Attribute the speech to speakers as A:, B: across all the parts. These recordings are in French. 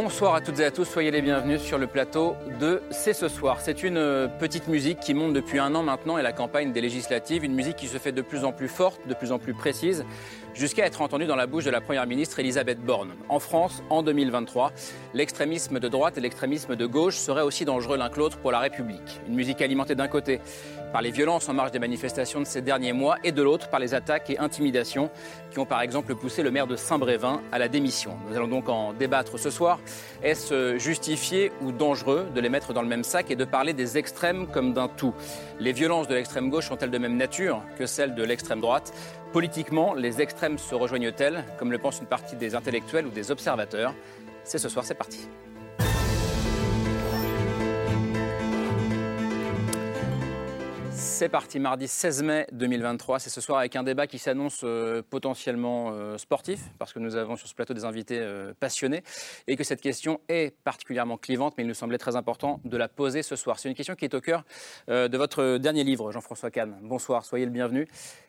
A: Bonsoir à toutes et à tous, soyez les bienvenus sur le plateau de C'est ce soir. C'est une euh, petite musique qui monte depuis un an maintenant et la campagne des législatives, une musique qui se fait de plus en plus forte, de plus en plus précise, jusqu'à être entendue dans la bouche de la Première ministre Elisabeth Borne. En France, en 2023, l'extrémisme de droite et l'extrémisme de gauche seraient aussi dangereux l'un que l'autre pour la République. Une musique alimentée d'un côté par les violences en marge des manifestations de ces derniers mois et de l'autre par les attaques et intimidations qui ont par exemple poussé le maire de Saint-Brévin à la démission. Nous allons donc en débattre ce soir. Est-ce justifié ou dangereux de les mettre dans le même sac et de parler des extrêmes comme d'un tout? Les violences de l'extrême gauche sont-elles de même nature que celles de l'extrême droite? Politiquement, les extrêmes se rejoignent-elles, comme le pense une partie des intellectuels ou des observateurs? C'est ce soir, c'est parti. C'est parti, mardi 16 mai 2023. C'est ce soir avec un débat qui s'annonce euh, potentiellement euh, sportif, parce que nous avons sur ce plateau des invités euh, passionnés, et que cette question est particulièrement clivante, mais il nous semblait très important de la poser ce soir. C'est une question qui est au cœur de votre dernier livre, Jean-François Kahn. Bonsoir, soyez le bienvenu.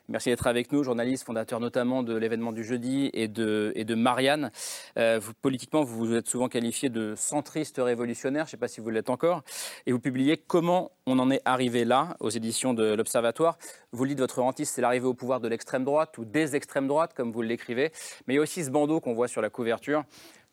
A: Merci d'être avec nous, journaliste, fondateur notamment de l'événement du jeudi et de, et de Marianne. vous, politiquement, vous vous êtes souvent qualifié de centriste révolutionnaire, je ne sais pas si vous l'êtes encore, et vous publiez Comment on en est arrivé là aux éditions de l'Observatoire. Vous le dites, votre rentiste, c'est l'arrivée au pouvoir de l'extrême droite ou des extrêmes droites, comme vous l'écrivez. Mais il y a aussi ce bandeau qu'on voit sur la couverture.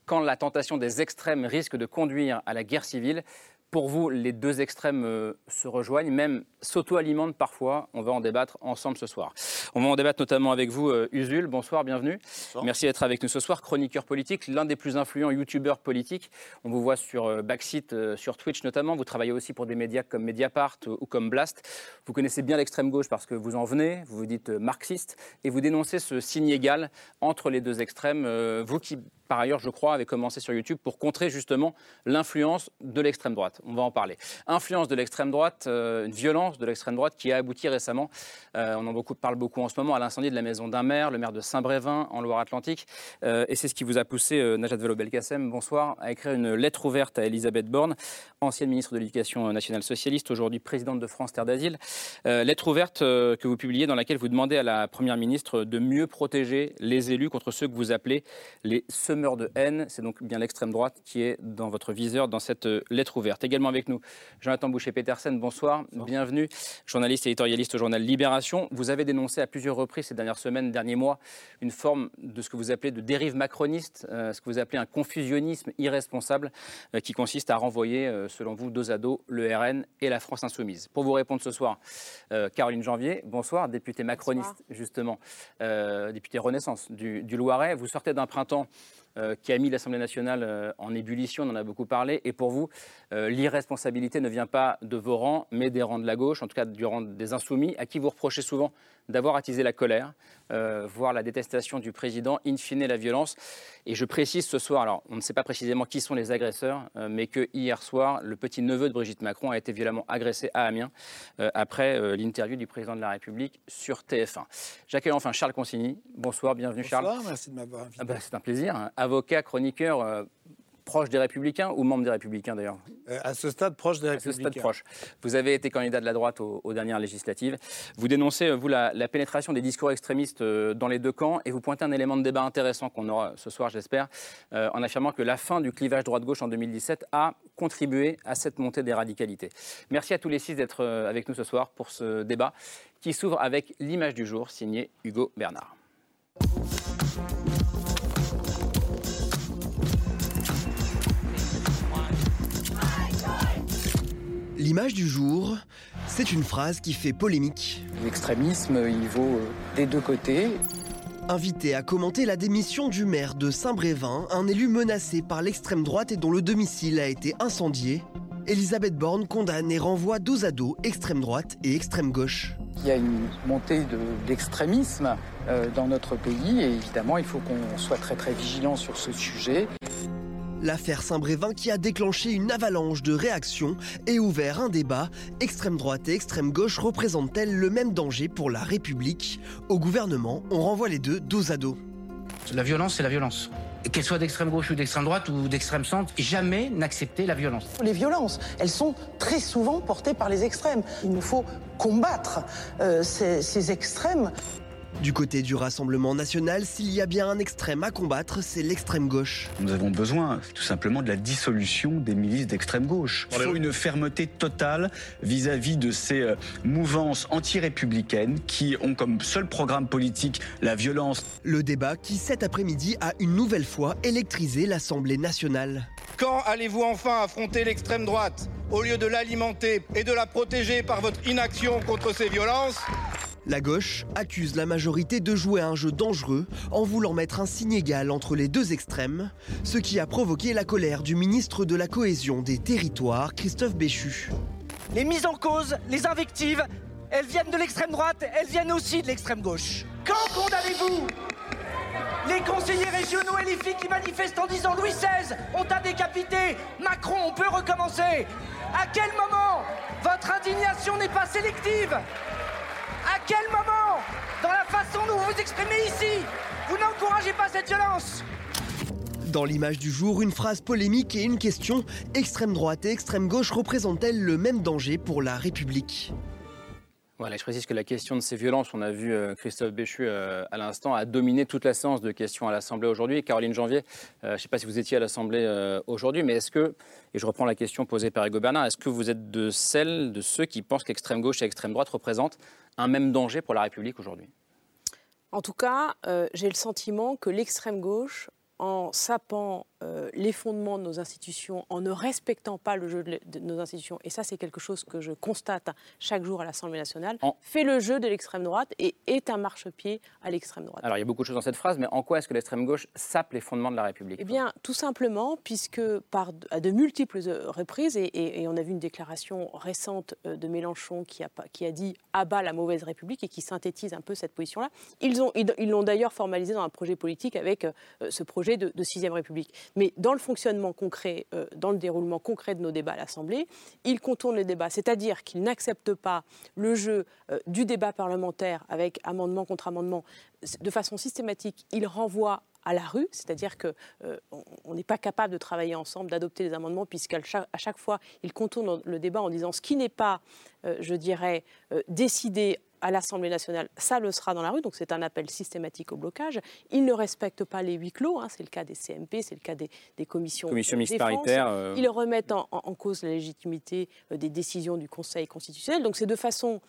A: Quand la tentation des extrêmes risque de conduire à la guerre civile, pour vous, les deux extrêmes euh, se rejoignent, même s'auto-alimentent parfois. On va en débattre ensemble ce soir. On va en débattre notamment avec vous, euh, Usul. Bonsoir, bienvenue. Merci d'être avec nous ce soir. Chroniqueur politique, l'un des plus influents youtubeurs politiques. On vous voit sur euh, Backseat, sur Twitch notamment. Vous travaillez aussi pour des médias comme Mediapart ou comme Blast. Vous connaissez bien l'extrême gauche parce que vous en venez. Vous vous dites marxiste et vous dénoncez ce signe égal entre les deux extrêmes. vous qui par ailleurs, je crois, avez commencé sur YouTube pour contrer justement l'influence de l'extrême droite. On va en parler. Influence de l'extrême droite, euh, une violence de l'extrême droite qui a abouti récemment, euh, on en parle beaucoup en ce moment, à l'incendie de la maison d'un maire, le maire de Saint-Brévin, en Loire-Atlantique. Euh, et c'est ce qui vous a poussé, Najat Vallaud-Belkacem, bonsoir, à écrire une lettre ouverte à Elisabeth Borne, ancienne ministre de l'Éducation nationale socialiste, aujourd'hui présidente de France Terre d'Asile. lettre ouverte que vous publiez dans laquelle vous demandez à la Première ministre de mieux protéger les élus contre ceux que vous appelez les de haine. C'est donc bien l'extrême droite qui est dans votre viseur dans cette lettre ouverte. Également avec nous, Jonathan Boucher-Petersen, bonsoir. Bienvenue, journaliste et éditorialiste au journal Libération. Vous avez dénoncé à plusieurs reprises ces dernières semaines, derniers mois, une forme de ce que vous appelez de dérive macroniste, euh, ce que vous appelez un confusionnisme irresponsable euh, qui consiste à renvoyer, selon vous, dos à dos le RN et la France insoumise. Pour vous répondre ce soir, Caroline Janvier, bonsoir, députée macroniste justement, députée Renaissance du, du Loiret. Vous sortez d'un printemps euh, qui a mis l'Assemblée nationale euh, en ébullition, on en a beaucoup parlé. Et pour vous, euh, l'irresponsabilité ne vient pas de vos rangs, mais des rangs de la gauche, en tout cas du rang des insoumis, à qui vous reprochez souvent d'avoir attisé la colère, voire la détestation du président, in fine la violence. Et je précise ce soir, alors on ne sait pas précisément qui sont les agresseurs, mais que hier soir, le petit neveu de Brigitte Macron a été violemment agressé à Amiens après l'interview du président de la République sur TF1. J'accueille enfin Charles Consigny. Bonsoir, bienvenue
B: Bonsoir,
A: Charles.
B: merci de m'avoir invité.
A: Ah bah, c'est un plaisir. Hein avocat, chroniqueur, euh, proche des Républicains ou membre des Républicains d'ailleurs
B: euh, À ce stade, proche des Républicains.
A: À ce stade, proche. Vous avez été candidat de la droite aux, dernières législatives. Vous dénoncez, euh, vous, la, pénétration des discours extrémistes dans les deux camps et vous pointez un élément de débat intéressant qu'on aura ce soir, j'espère, en affirmant que la fin du clivage droite-gauche en 2017 a contribué à cette montée des radicalités. Merci à tous les six d'être avec nous ce soir pour ce débat qui s'ouvre avec l'image du jour signée Hugo Bernard.
C: L'image du jour, c'est une phrase qui fait polémique.
D: L'extrémisme, il vaut euh, des deux côtés.
C: Invité à commenter la démission du maire de Saint-Brévin, un élu menacé par l'extrême droite et dont le domicile a été incendié, Elisabeth Borne condamne et renvoie dos à dos extrême droite et extrême gauche.
D: Il y a une montée d'extrémisme euh, dans notre pays et évidemment il faut qu'on soit très très vigilant sur ce sujet.
C: L'affaire Saint-Brévin qui a déclenché une avalanche de réactions et ouvert un débat. Extrême droite et extrême gauche représentent-elles le même danger pour la République? Au gouvernement, on renvoie les deux dos à dos.
E: La violence, c'est la violence. Qu'elle soit d'extrême gauche ou d'extrême droite ou d'extrême centre, jamais n'accepter la violence.
F: Les violences, elles sont très souvent portées par les extrêmes. Il nous faut combattre euh, ces, ces extrêmes.
C: Du côté du Rassemblement national, s'il y a bien un extrême à combattre, c'est l'extrême gauche.
G: Nous avons besoin tout simplement de la dissolution des milices d'extrême gauche. Il faut une fermeté totale vis-à-vis de ces euh, mouvances anti-républicaines qui ont comme seul programme politique la violence.
C: Le débat qui cet après-midi a une nouvelle fois électrisé l'Assemblée nationale.
H: Quand allez-vous enfin affronter l'extrême droite? Au lieu de l'alimenter et de la protéger par votre inaction contre ces violences
C: la gauche accuse la majorité de jouer un jeu dangereux en voulant mettre un signe égal entre les deux extrêmes, ce qui a provoqué la colère du ministre de la Cohésion des Territoires, Christophe Béchu.
I: Les mises en cause, les invectives, elles viennent de l'extrême droite, elles viennent aussi de l'extrême gauche. Quand condamnez-vous les conseillers régionaux et les filles qui manifestent en disant Louis XVI, on t'a décapité, Macron, on peut recommencer À quel moment votre indignation n'est pas sélective? À quel moment, dans la façon dont vous vous exprimez ici, vous n'encouragez pas cette violence?
C: Dans l'image du jour, une phrase polémique et une question. Extrême droite et extrême gauche représentent-elles le même danger pour la République?
A: Voilà, je précise que la question de ces violences, on a vu euh, Christophe Béchu euh, à l'instant, a dominé toute la séance de questions à l'Assemblée aujourd'hui. Caroline Janvier, euh, je ne sais pas si vous étiez à l'Assemblée aujourd'hui, mais est-ce que, et je reprends la question posée par Hugo Bernard, est-ce que vous êtes de celles, de ceux qui pensent qu'extrême gauche et extrême droite représentent un même danger pour la République aujourd'hui.
J: En tout cas, j'ai le sentiment que l'extrême gauche en sapant euh, les fondements de nos institutions, en ne respectant pas le jeu de, nos institutions, et ça c'est quelque chose que je constate chaque jour à l'Assemblée nationale, fait le jeu de l'extrême droite et est un marchepied à l'extrême droite.
A: Alors il y a beaucoup de choses dans cette phrase, mais en quoi est-ce que l'extrême gauche sape les fondements de la République
J: Eh bien, tout simplement, puisque par, à de multiples euh, reprises, et, on a vu une déclaration récente euh, de Mélenchon qui a, qui a dit abat la mauvaise République et qui synthétise un peu cette position-là, ils l'ont ils, d'ailleurs formalisé dans un projet politique avec ce projet de, de Sixième République. Mais dans le fonctionnement concret, euh, dans le déroulement concret de nos débats à l'Assemblée, il contourne les débats, c'est-à-dire qu'il n'accepte pas le jeu euh, du débat parlementaire avec amendement contre amendement de façon systématique. Il renvoie à la rue, c'est-à-dire qu'on euh, n'est pas capable de travailler ensemble, d'adopter des amendements, puisqu'à chaque, fois, il contourne le débat en disant ce qui n'est pas, je dirais, décidé à l'Assemblée nationale, ça le sera dans la rue, donc c'est un appel systématique au blocage. Ils ne respectent pas les huis clos, hein, c'est le cas des CMP, c'est le cas des, commissions
A: Commission mixte paritaire. Euh.
J: Ils remettent en, cause la légitimité euh, des décisions du Conseil constitutionnel. Donc c'est de façon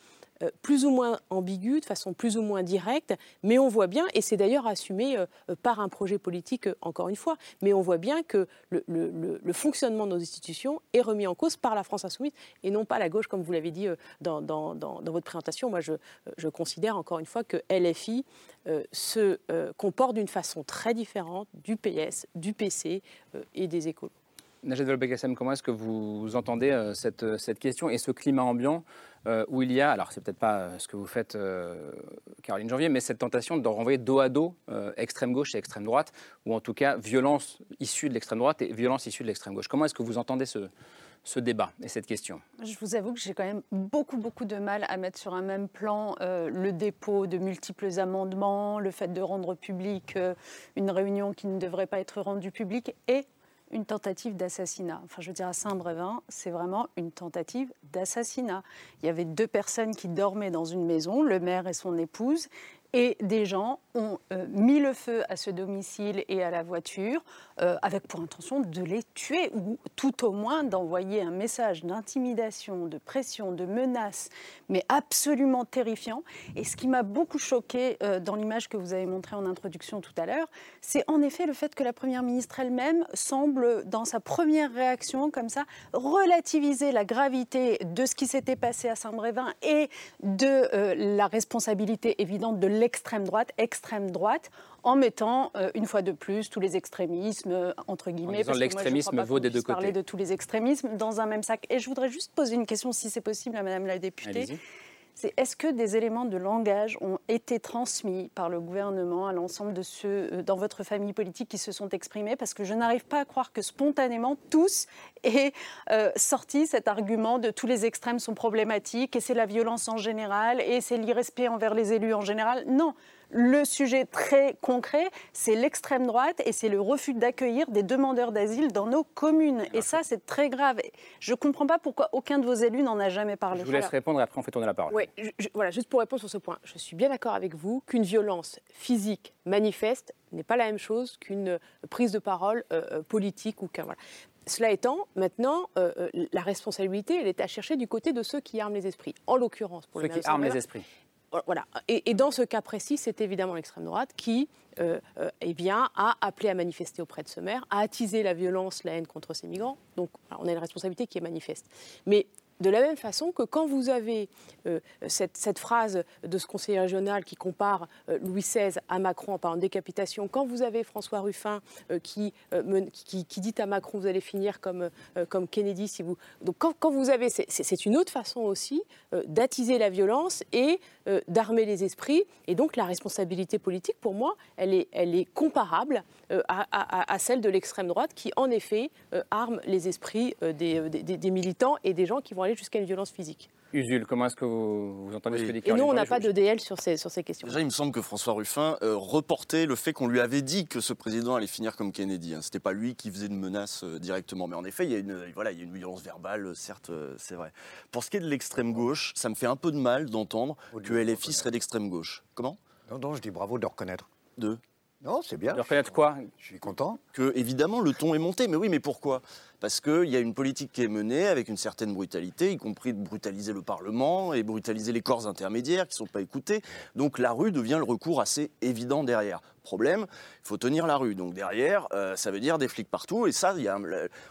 J: euh, plus ou moins ambiguë, de façon plus ou moins directe, mais on voit bien, et c'est d'ailleurs assumé euh, par un projet politique, euh, encore une fois, mais on voit bien que le, fonctionnement de nos institutions est remis en cause par la France insoumise et non pas la gauche, comme vous l'avez dit dans, votre présentation. Moi, je, je, considère encore une fois que LFI se comporte d'une façon très différente du PS, du PC et des écoles.
A: Najed Volbegassem, comment est-ce que vous entendez cette, cette question et ce climat ambiant euh, où il y a, alors c'est peut-être pas euh, ce que vous faites, euh, Caroline Janvier, mais cette tentation de renvoyer dos à dos extrême gauche et extrême droite, ou en tout cas violence issue de l'extrême droite et violence issue de l'extrême gauche. Comment est-ce que vous entendez ce, ce débat et cette question?
K: Je vous avoue que j'ai quand même beaucoup, beaucoup de mal à mettre sur un même plan le dépôt de multiples amendements, le fait de rendre public une réunion qui ne devrait pas être rendue publique et une tentative d'assassinat. Enfin, je veux dire, à Saint-Brévin, c'est vraiment une tentative d'assassinat. Il y avait deux personnes qui dormaient dans une maison, le maire et son épouse, et des gens ont euh, mis le feu à ce domicile et à la voiture euh, avec pour intention de les tuer ou tout au moins d'envoyer un message d'intimidation, de pression, de menace, mais absolument terrifiant. Et ce qui m'a beaucoup choqué euh, dans l'image que vous avez montrée en introduction tout à l'heure, c'est en effet le fait que la Première ministre elle-même semble, dans sa première réaction comme ça, relativiser la gravité de ce qui s'était passé à Saint-Brévin et de la responsabilité évidente de l'extrême droite, extrême droite, en mettant euh, une fois de plus tous les extrémismes euh, entre guillemets.
A: En l'extrémisme vaut des deux côtés.
K: Parler de tous les extrémismes dans un même sac. Et je voudrais juste poser une question, si c'est possible, à Madame la députée. C'est est-ce que des éléments de langage ont été transmis par le gouvernement à l'ensemble de ceux euh, dans votre famille politique qui se sont exprimés? Parce que je n'arrive pas à croire que spontanément, tous aient euh, sorti cet argument de tous les extrêmes sont problématiques et c'est la violence en général et c'est l'irrespect envers les élus en général. Non, le sujet très concret, c'est l'extrême droite et c'est le refus d'accueillir des demandeurs d'asile dans nos communes. Et ça, c'est très grave. Je ne comprends pas pourquoi aucun de vos élus n'en a jamais parlé.
A: Je vous laisse répondre et après on fait tourner la parole.
J: Oui, voilà, juste pour répondre sur ce point, je suis bien d'accord avec vous qu'une violence physique manifeste n'est pas la même chose qu'une prise de parole euh, euh, politique ou qu'un. Voilà. Cela étant, maintenant, euh, la responsabilité, elle est à chercher du côté de ceux qui arment les esprits. En l'occurrence,
A: pour ceux qui arment les esprits.
J: Voilà. Et, dans ce cas précis, c'est évidemment l'extrême droite qui euh, euh, eh bien, a appelé à manifester auprès de ce maire, a attisé la violence, la haine contre ces migrants. Donc, on a une responsabilité qui est manifeste. Mais de la même façon que quand vous avez euh, cette, phrase de ce conseiller régional qui compare euh, Louis XVI à Macron en parlant de décapitation, quand vous avez François Ruffin euh, qui, dit à Macron vous allez finir comme, Kennedy, si vous... donc quand, vous avez, c'est une autre façon aussi d'attiser la violence et d'armer les esprits, et donc la responsabilité politique, pour moi, elle est, comparable à, celle de l'extrême droite qui, en effet, arme les esprits des, des, des militants et des gens qui vont aller jusqu'à une violence physique.
A: Usul, comment est-ce que vous, entendez ce que dit
J: Et nous, on n'a pas de DL sur ces, sur ces questions.
L: Déjà, il me semble que François Ruffin euh, reportait le fait qu'on lui avait dit que ce président allait finir comme Kennedy. Hein. Ce n'était pas lui qui faisait une menace euh, directement. Mais en effet, il y, a une, voilà, il y a une violence verbale, euh, certes, c'est vrai. Pour ce qui est de l'extrême gauche, ça me fait un peu de mal d'entendre que LFI serait d'extrême gauche. Comment?
M: Non, non, je dis bravo de reconnaître.
L: De?
M: Non, c'est bien.
A: De reconnaître quoi?
M: Je suis content.
L: Que, évidemment, le ton est monté. Mais oui, mais pourquoi? Parce qu'il y a une politique qui est menée avec une certaine brutalité, y compris de brutaliser le Parlement et brutaliser les corps intermédiaires qui ne sont pas écoutés. Donc la rue devient le recours assez évident derrière. Problème, il faut tenir la rue. Donc derrière, euh, ça veut dire des flics partout. Et ça, y a,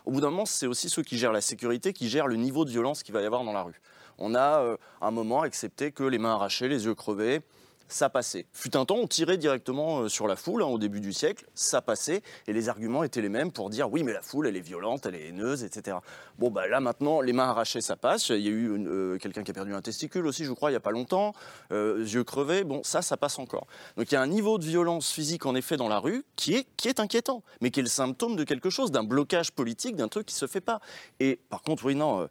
L: au bout d'un moment, c'est aussi ceux qui gèrent la sécurité qui gèrent le niveau de violence qu'il va y avoir dans la rue. On a, euh, un moment, accepté que les mains arrachées, les yeux crevés, ça passait. Fut un temps, on tirait directement euh, sur la foule hein, au début du siècle, ça passait, et les arguments étaient les mêmes pour dire oui, mais la foule, elle est violente, elle est haineuse, etc. Bon, bah là maintenant, les mains arrachées, ça passe. Il y a eu euh, quelqu'un qui a perdu un testicule aussi, je crois, il n'y a pas longtemps, euh, yeux crevés, bon, ça, ça passe encore. Donc il y a un niveau de violence physique, en effet, dans la rue qui est, qui est inquiétant, mais qui est le symptôme de quelque chose, d'un blocage politique, d'un truc qui ne se fait pas. Et par contre, oui, non,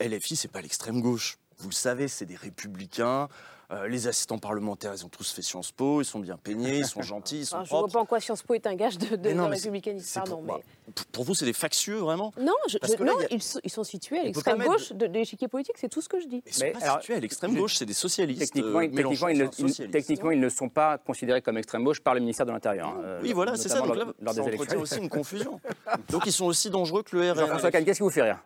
L: LFI, c'est pas l'extrême gauche. Vous le savez, c'est des républicains. Euh, les assistants parlementaires, ils ont tous fait Sciences Po, ils sont bien peignés, ils sont gentils, ils sont propres. Je ne
J: vois pas en quoi Sciences Po est un gage de, de, républicanisme.
L: Pour, mais... pour, vous, c'est des factieux, vraiment
J: Non, ils, sont, situés à l'extrême gauche de, l'échiquier politique, c'est tout ce que je dis.
L: Mais ils sont pas situés à l'extrême gauche, c'est des socialistes.
A: Techniquement, euh, techniquement, ils, ne, techniquement, ils ne sont pas considérés comme extrême gauche par le ministère de l'Intérieur.
L: Hein, oui, voilà, c'est ça. Donc là, ça entretient aussi une confusion. Donc ils sont aussi dangereux que le RN.
A: Jean-François Kahn, qu'est-ce qui vous fait rire?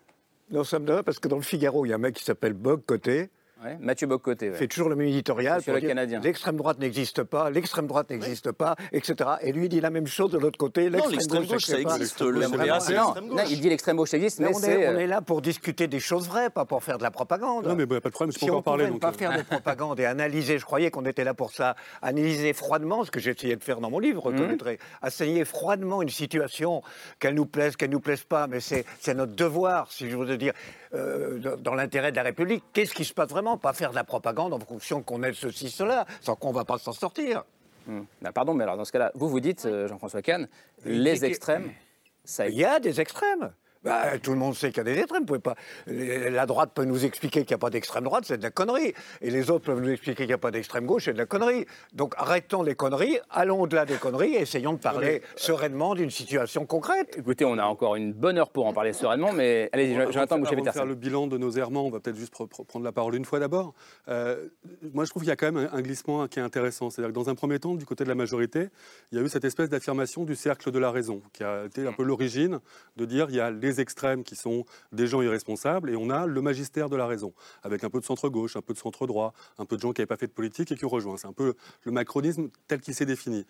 M: Non, ça me donne parce que dans le Figaro, il y a un mec qui s'appelle Bog Côté,
A: Mathieu Bocoté.
M: Fait toujours le même éditorial.
A: Pour le Canadien.
M: L'extrême droite n'existe pas, l'extrême droite n'existe pas, etc. Et lui, il dit la même chose de l'autre côté.
L: L'extrême gauche, ça existe. Le
A: non, il dit l'extrême gauche, ça existe, mais,
M: on, est, on, est, là pour discuter des choses vraies, pas pour faire de la propagande.
N: Non, mais il n'y a pas de problème,
M: si on ne pouvait pas faire de propagande et analyser, je croyais qu'on était là pour ça, analyser froidement, ce que j'ai essayé de faire dans mon livre, reconnaîtrait, mmh. froidement une situation, qu'elle nous plaise, qu'elle nous plaise pas, mais c'est notre devoir, si je veux dire, dans l'intérêt de la République. Qu'est-ce qui se passe vraiment Pas faire de la propagande en fonction qu'on ait ceci, cela, sans qu'on ne va pas s'en sortir.
A: Hmm. Ben, pardon, mais alors dans ce cas-là, vous vous dites, euh, Jean-François Kahn, les extrêmes,
M: ça... Il y a des extrêmes. Bah, tout le monde sait qu'il y a des extrêmes. Pouvez pas... La droite peut nous expliquer qu'il n'y a pas d'extrême droite, c'est de la connerie. Et les autres peuvent nous expliquer qu'il n'y a pas d'extrême gauche, c'est de la connerie. Donc arrêtons les conneries, allons au-delà des conneries et essayons de parler sereinement d'une situation concrète.
A: Écoutez, on a encore une bonne heure pour en parler sereinement, mais allez-y, Jonathan
N: Boucher Avant de faire le bilan de nos errements, on va peut-être juste prendre la parole une fois d'abord. Euh, moi, je trouve qu'il y a quand même un glissement qui est intéressant. C'est-à-dire que dans un premier temps, du côté de la majorité, il y a eu cette espèce d'affirmation du cercle de la raison, qui a été un peu l'origine de dire il y a les extrêmes qui sont des gens irresponsables, et on a le magistère de la raison, avec un peu de centre-gauche, un peu de centre-droit, un peu de gens qui n'avaient pas fait de politique et qui ont rejoint. C'est un peu le macronisme tel qu'il s'est défini.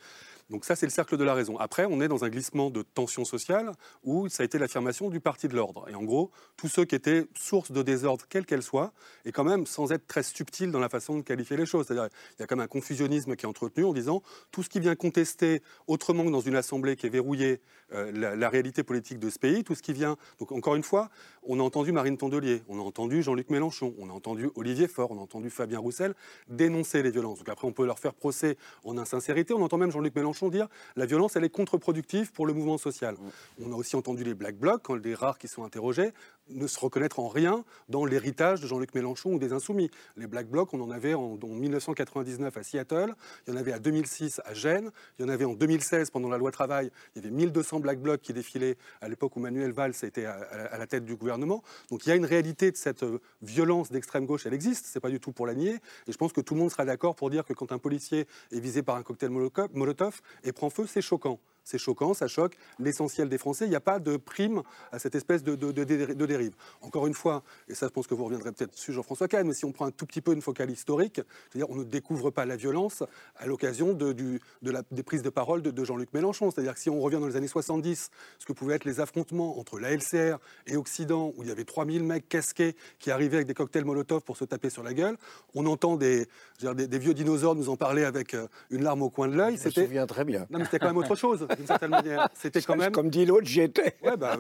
N: Donc ça, c'est le cercle de la raison. Après, on est dans un glissement de tension sociale où ça a été l'affirmation du parti de l'ordre. Et en gros, tous ceux qui étaient source de désordre, quelle qu'elle soit, et quand même sans être très subtil dans la façon de qualifier les choses. C'est-à-dire, il y a quand même un confusionnisme qui est entretenu en disant tout ce qui vient contester autrement que dans une assemblée qui est verrouillée euh, la, la réalité politique de ce pays, tout ce qui vient. Donc encore une fois, on a entendu Marine Tondelier, on a entendu Jean-Luc Mélenchon, on a entendu Olivier Faure, on a entendu Fabien Roussel dénoncer les violences. Donc après, on peut leur faire procès en insincérité. On entend même Jean-Luc Mélenchon dire la violence, elle est contre-productive pour le mouvement social. On a aussi entendu les Black Blocs, quand les rares qui sont interrogés, ne se reconnaître en rien dans l'héritage de Jean-Luc Mélenchon ou des Insoumis. Les Black Blocs, on en avait en, en 1999 à Seattle, il y en avait à 2006 à Gênes, il y en avait en 2016 pendant la loi travail, il y avait 1200 Black Blocs qui défilaient à l'époque où Manuel Valls était à, à- à la tête du gouvernement. Donc il y a une réalité de cette euh, violence d'extrême gauche, elle existe, c'est pas du tout pour la nier. Et je pense que tout le monde sera d'accord pour dire que quand un policier est visé par un cocktail Molotov et prend feu, c'est choquant. C'est choquant, ça choque l'essentiel des Français. Il n'y a pas de prime à cette espèce de, de- de- de- de dérive. Encore une fois, et ça je pense que vous reviendrez peut-être dessus Jean-François Kahn, mais si on prend un tout petit peu une focale historique, c'est-à-dire on ne découvre pas la violence à l'occasion de, du- de la- des prises de parole de, Jean-Luc Mélenchon. C'est-à-dire que si on revient dans les années 70, ce que pouvaient être les affrontements entre la LCR et Occident, où il y avait 3000 mecs casqués qui arrivaient avec des cocktails Molotov pour se taper sur la gueule, on entend dire, des, des vieux dinosaures nous en parler avec euh, une larme au coin de l'œil.
M: Je me souviens très bien.
N: Non, mais c'était quand même autre chose, d'une certaine manière. C'était quand même.
M: Comme dit l'autre, j'y étais.
N: Ouais, bah,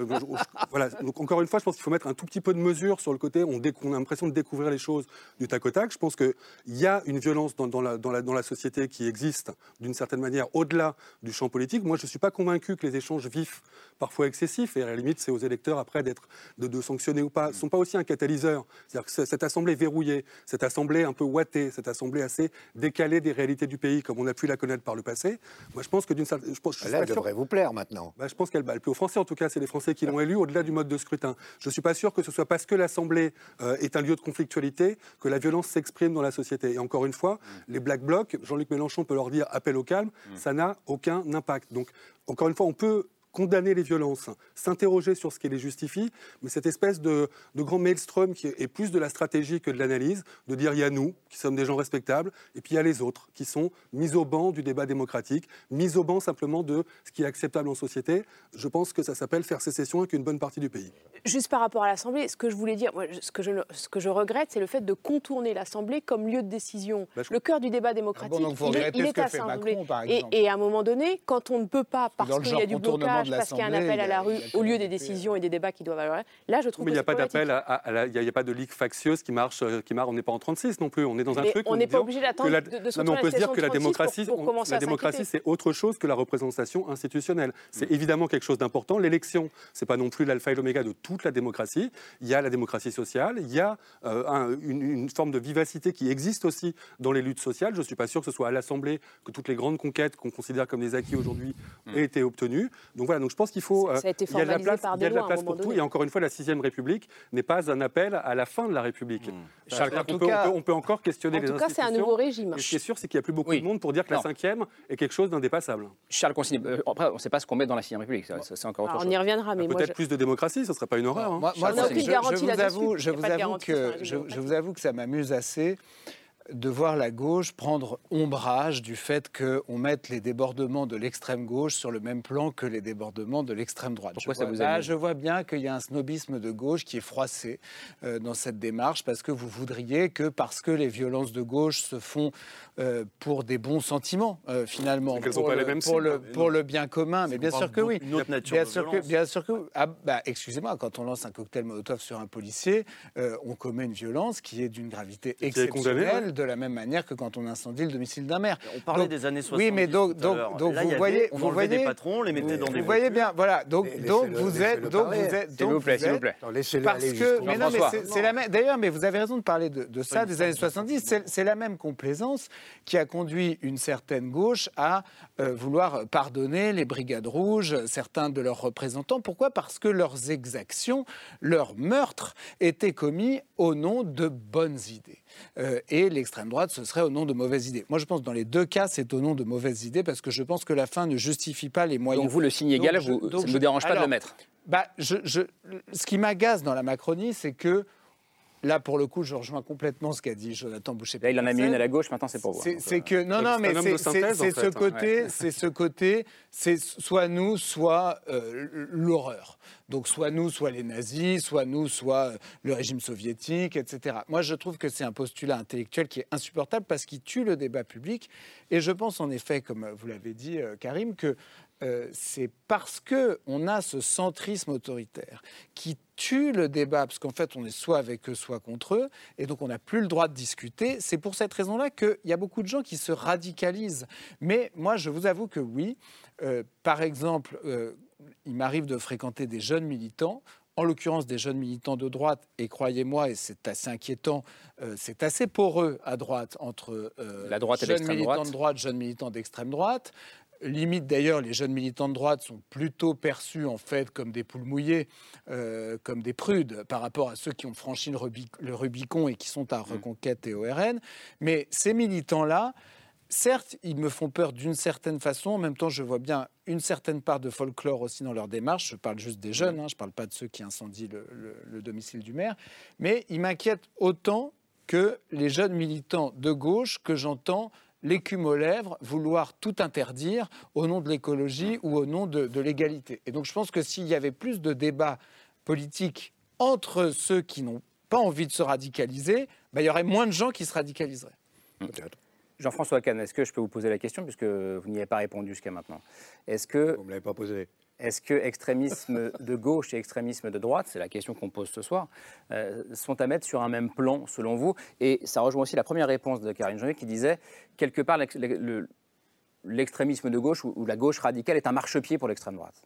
N: voilà. Donc, encore une fois, je pense qu'il faut mettre un tout petit peu de mesure sur le côté. On, a l'impression de découvrir les choses du tac au tac. Je pense qu'il y a une violence dans, dans la, dans, la, dans la société qui existe, d'une certaine manière, au-delà du champ politique. Moi, je ne suis pas convaincu que les échanges vifs, parfois excessifs, et à la limite, c'est aux électeurs après d'être, de, de sanctionner ou pas, ne sont pas aussi un catalyseur. C'est-à-dire que ce- cette assemblée verrouillée, cette assemblée un peu ouatée, cette assemblée assez décalée des réalités du pays, comme on a pu la connaître par le passé, moi, je pense que d'une certaine. Je pense, je
M: elle
N: sûr-
M: devrait vous plaire maintenant.
N: bah, je pense qu'elle elle plaît aux Français, en tout cas, c'est les Français qui l'ont élue, au-delà du mode de scrutin. Je ne suis pas sûr que ce soit parce que l'Assemblée euh, est un lieu de conflictualité que la violence s'exprime dans la société. Et encore une fois, les Black Blocs, Jean-Luc Mélenchon peut leur dire appel au calme, ça n'a aucun impact. Donc, encore une fois, on peut condamner les violences, s'interroger sur ce qui les justifie, mais cette espèce de, de grand maelstrom qui est plus de la stratégie que de l'analyse, de dire il y a nous, qui sommes des gens respectables, et puis il y a les autres, qui sont mis au banc du débat démocratique, mis au banc simplement de ce qui est acceptable en société. Je pense que ça s'appelle faire sécession avec une bonne partie du pays.
J: Juste par rapport à l'Assemblée, ce que je voulais dire, moi, ce, que je, ce que je regrette, c'est le fait de contourner l'Assemblée comme lieu de décision.
B: Bah, je-
J: Le cœur du débat démocratique,
B: Ah bon,
J: il il est à l'Assemblée. Et, et à un moment donné, quand on ne peut pas, parce qu'il y a du
B: contournement
J: blocage, parce qu'il y a un appel à la rue, au lieu des décisions et des débats qui doivent avoir, là, je trouve
N: Mais il
J: que
N: n'y a pas d'appel, à, il n'y a, pas de ligue factieuse qui marche, euh, qui marche. On n'est pas en 36 non plus. On est dans un
J: Mais
N: truc.
J: on n'est pas obligé d'attendre
N: la-
J: de- de se
N: Non, on peut se dire que la
J: de 36
N: démocratie,
J: pour- pour
N: on-
J: commencer
N: la démocratie, c'est autre chose que la représentation institutionnelle. C'est évidemment quelque chose d'important. L'élection, c'est pas non plus l'alpha et l'oméga de toute la démocratie. Il y a la démocratie sociale, il y a euh, un- une, une forme de vivacité qui existe aussi dans les luttes sociales. Je ne suis pas sûr que ce soit à l'Assemblée que toutes les grandes conquêtes qu'on considère comme des acquis aujourd'hui aient été obtenues. Donc voilà. Donc je pense qu'il faut.
J: Ça- ça a été
N: il y a de la place, il y a de la place pour tout.
J: donné.
N: Et encore une fois, la sixième République n'est pas un appel à la fin de la République.
A: Charles, en
N: qu'on
A: tout
N: peut,
A: cas-
N: on peut- on peut encore questionner
J: En
N: les
J: tout cas, c'est un nouveau régime.
N: Et ce qui est sûr, c'est qu'il n'y a plus beaucoup
A: Oui.
N: de monde pour dire que la
A: Non.
N: cinquième est quelque chose d'indépassable.
A: Charles Consigny, euh, après, on ne sait pas ce qu'on met dans la 6 République, ça, ça, c'est encore autre
J: Alors,
A: chose.
J: on y reviendra, mais moi,
N: Peut-être
J: je-
N: plus de démocratie, ce ne serait pas une horreur. hein.
B: Moi, moi,
J: On n'a
B: je- avoue, vous avoue que ça m'amuse assez de voir la gauche prendre ombrage du fait qu'on mette les débordements de l'extrême gauche sur le même plan que les débordements de l'extrême droite.
A: Pourquoi
B: je,
A: ça
B: vois,
A: vous amuse
B: je vois bien qu'il y a un snobisme de gauche qui est froissé euh, dans cette démarche parce que vous voudriez que parce que les violences de gauche se font euh, pour des bons sentiments euh, finalement, pour, le,
N: les mêmes
B: pour, le, pour le bien commun, mais bien sûr que oui.
L: Une autre nature
B: Bien
L: de
B: sûr, que, bien sûr que. Ah, bah, excusez-moi, quand on lance un cocktail Molotov sur un policier, euh, on commet une violence qui est d'une gravité exceptionnelle. De la même manière que quand on incendie le domicile d'un maire.
L: On parlait
B: Donc,
L: des années 70.
B: Oui, mais donc, donc, donc
L: Là,
B: vous voyez,
L: on
B: vous voyez,
L: des patrons, on les mettait dans
B: vous
L: des
B: voyez
L: voitures.
B: bien, voilà. Donc,
M: Mais
B: donc
M: laissez-le-
B: vous êtes, donc vous êtes,
A: S'il vous plaît,
B: vous
A: s'il vous plaît.
B: Parce que, mais non, mais c'est- la même. D'ailleurs, mais vous avez raison de parler de, de ça des années 70. C'est c'est la même complaisance qui a conduit une certaine gauche à euh, vouloir pardonner les brigades rouges, certains de leurs représentants. Pourquoi? Parce que leurs exactions, leurs meurtres étaient commis au nom de bonnes idées. Euh, et l'extrême droite, ce serait au nom de mauvaises idées. Moi, je pense que dans les deux cas, c'est au nom de mauvaises idées parce que je pense que la fin ne justifie pas les moyens.
A: Donc vous, le signe égal, ça ne vous dérange pas de le mettre
B: bah, je, je- ce qui m'agace dans la Macronie, c'est que là, pour le coup, je rejoins complètement ce qu'a dit Jonathan boucher
A: Là, il en a mis une à la gauche, maintenant c'est pour vous.
B: C'est
A: euh,
B: que non non mais c'est ce
N: hein.
B: côté c'est ce côté c'est soit nous soit euh, l'horreur. Donc soit nous soit les nazis soit nous soit le régime soviétique etc moi je trouve que c'est un postulat intellectuel qui est insupportable parce qu'il tue le débat public. Et je pense en effet comme vous l'avez dit euh, Karim que euh, c'est parce que on a ce centrisme autoritaire qui tue le débat, parce qu'en fait, on est soit avec eux, soit contre eux, et donc on n'a plus le droit de discuter. C'est pour cette raison-là qu'il y a beaucoup de gens qui se radicalisent. Mais moi, je vous avoue que oui, euh, par exemple, euh, il m'arrive de fréquenter des jeunes militants. En l'occurrence, des jeunes militants de droite, et croyez-moi, et c'est assez inquiétant, euh, c'est assez poreux à droite entre euh,
A: La droite et
B: jeunes
A: l'extrême
B: militants
A: droite.
B: de droite, jeunes militants d'extrême droite. Limite d'ailleurs, les jeunes militants de droite sont plutôt perçus en fait comme des poules mouillées, euh, comme des prudes par rapport à ceux qui ont franchi le, Rubi- le Rubicon et qui sont à Reconquête et au RN. Mais ces militants-là, certes, ils me font peur d'une certaine façon. En même temps, je vois bien une certaine part de folklore aussi dans leur démarche. Je parle juste des jeunes, hein, je ne parle pas de ceux qui incendient le, le- le domicile du maire. Mais ils m'inquiètent autant que les jeunes militants de gauche que j'entends l'écume aux lèvres, vouloir tout interdire au nom de l'écologie ou au nom de, de l'égalité. Et donc je pense que s'il y avait plus de débats politiques entre ceux qui n'ont pas envie de se radicaliser, ben, il y aurait moins de gens qui se radicaliseraient.
A: Jean-François Kahn, est-ce que je peux vous poser la question, puisque vous n'y avez pas répondu jusqu'à maintenant? Est-ce que.
M: Vous ne me l'avez pas posé.
A: Est-ce que extrémisme de gauche et extrémisme de droite, c'est la question qu'on pose ce soir, euh, sont à mettre sur un même plan selon vous? Et ça rejoint aussi la première réponse de Karine Jean qui disait quelque part l'ex- le- le- l'extrémisme de gauche ou, ou la gauche radicale est un marchepied pour l'extrême droite.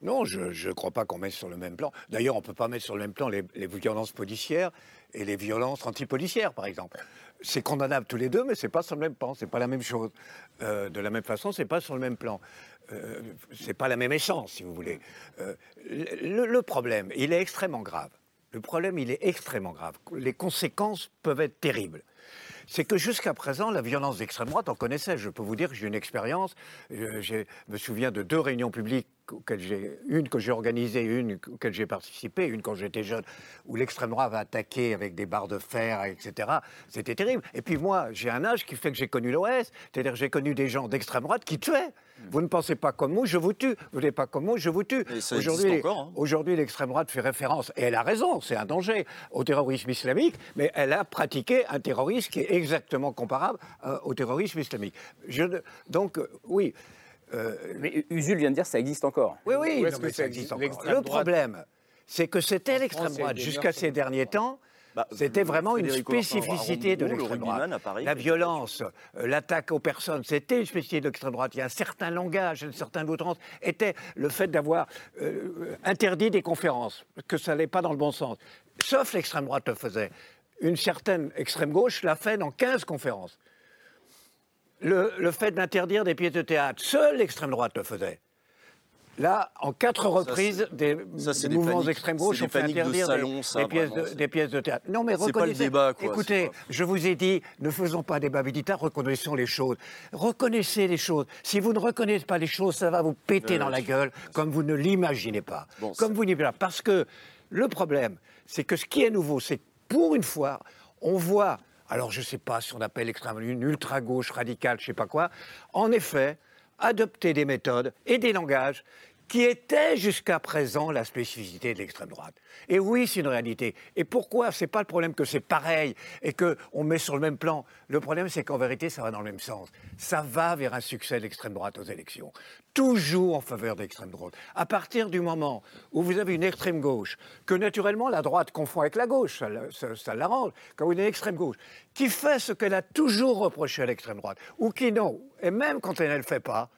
M: Non, je ne crois pas qu'on mette sur le même plan. D'ailleurs, on ne peut pas mettre sur le même plan les, les violences policières et les violences antipolicières, par exemple. C'est condamnable tous les deux, mais c'est pas sur le même plan, c'est pas la même chose. Euh, de la même façon, c'est pas sur le même plan. Euh, c'est pas la même essence, si vous voulez. Euh, le, problème, il est extrêmement grave. Le problème, il est extrêmement grave. Les conséquences peuvent être terribles. C'est que jusqu'à présent, la violence d'extrême droite, on connaissait. Je peux vous dire que j'ai une expérience. Euh, Je me souviens de deux réunions publiques une que j'ai organisée, une auquel j'ai participé, une quand j'étais jeune, où l'extrême droite va attaquer avec des barres de fer, etc. C'était terrible. Et puis moi, j'ai un âge qui fait que j'ai connu l'OS, c'est-à-dire j'ai connu des gens d'extrême droite qui tuaient. Vous ne pensez pas comme moi, je vous tue. Vous n'êtes pas comme moi, je vous tue. Aujourd'hui,
L: hein.
M: Aujourd'hui, l'extrême droite fait référence, et elle a raison, c'est un danger, au terrorisme islamique, mais elle a pratiqué un terrorisme qui est exactement comparable euh, au terrorisme islamique. Je donc, euh, oui. Euh,
A: Mais Usul vient de dire que ça existe encore.
M: oui, oui, non,
B: que
M: mais
B: ça existe
M: encore? Le
B: droite-
M: problème, c'est que c'était l'extrême droite jusqu'à ces derniers temps.
L: Bah,
M: C'était vraiment une spécificité de l'extrême droite.
L: rugbyman à Paris,
M: La violence, euh, l'attaque aux personnes, c'était une spécificité de l'extrême droite. Il y a un certain langage, une certaine outrance. Était le fait d'avoir euh, interdit des conférences, que ça n'allait pas dans le bon sens. Sauf l'extrême droite le faisait. Une certaine extrême gauche l'a fait dans 15 conférences. Le, le fait d'interdire des pièces de théâtre, seule l'extrême droite le faisait. Là, en quatre reprises, des,
L: ça, c'est
M: des
L: des
M: mouvements d'extrême gauche ont fait
L: de
M: interdire
L: salon,
M: des,
L: ça,
M: des pièces
L: vraiment,
M: de,
L: c'est-
M: des pièces de théâtre. Non, mais
L: C'est pas le
M: reconnaissez.
L: débat, quoi,
M: Écoutez, je vous ai dit, ne faisons pas débat militaire, reconnaissons les choses. Reconnaissez les choses. Si vous ne reconnaissez pas les choses, ça va vous péter dans la gueule comme vous ne l'imaginez pas.
L: Bon,
M: comme vous n'imaginez pas. Parce que le problème, c'est que ce qui est nouveau, c'est que pour une fois, on voit, alors je ne sais pas si on appelle l'extrême une ultra-gauche radicale, je ne sais pas quoi, en effet, adopter des méthodes et des langages qui étaient jusqu'à présent la spécificité de l'extrême droite. Et oui, c'est une réalité. Et pourquoi? C'est pas le problème que c'est pareil et que on met sur le même plan. Le problème, c'est qu'en vérité, ça va dans le même sens. Ça va vers un succès de l'extrême droite aux élections. Toujours en faveur de l'extrême droite. À partir du moment où vous avez une extrême gauche, que naturellement la droite confond avec la gauche, ça, ça- ça l'arrange, quand vous avez une extrême gauche, qui fait ce qu'elle a toujours reproché à l'extrême droite, ou qui non, et même quand elle ne le fait pas,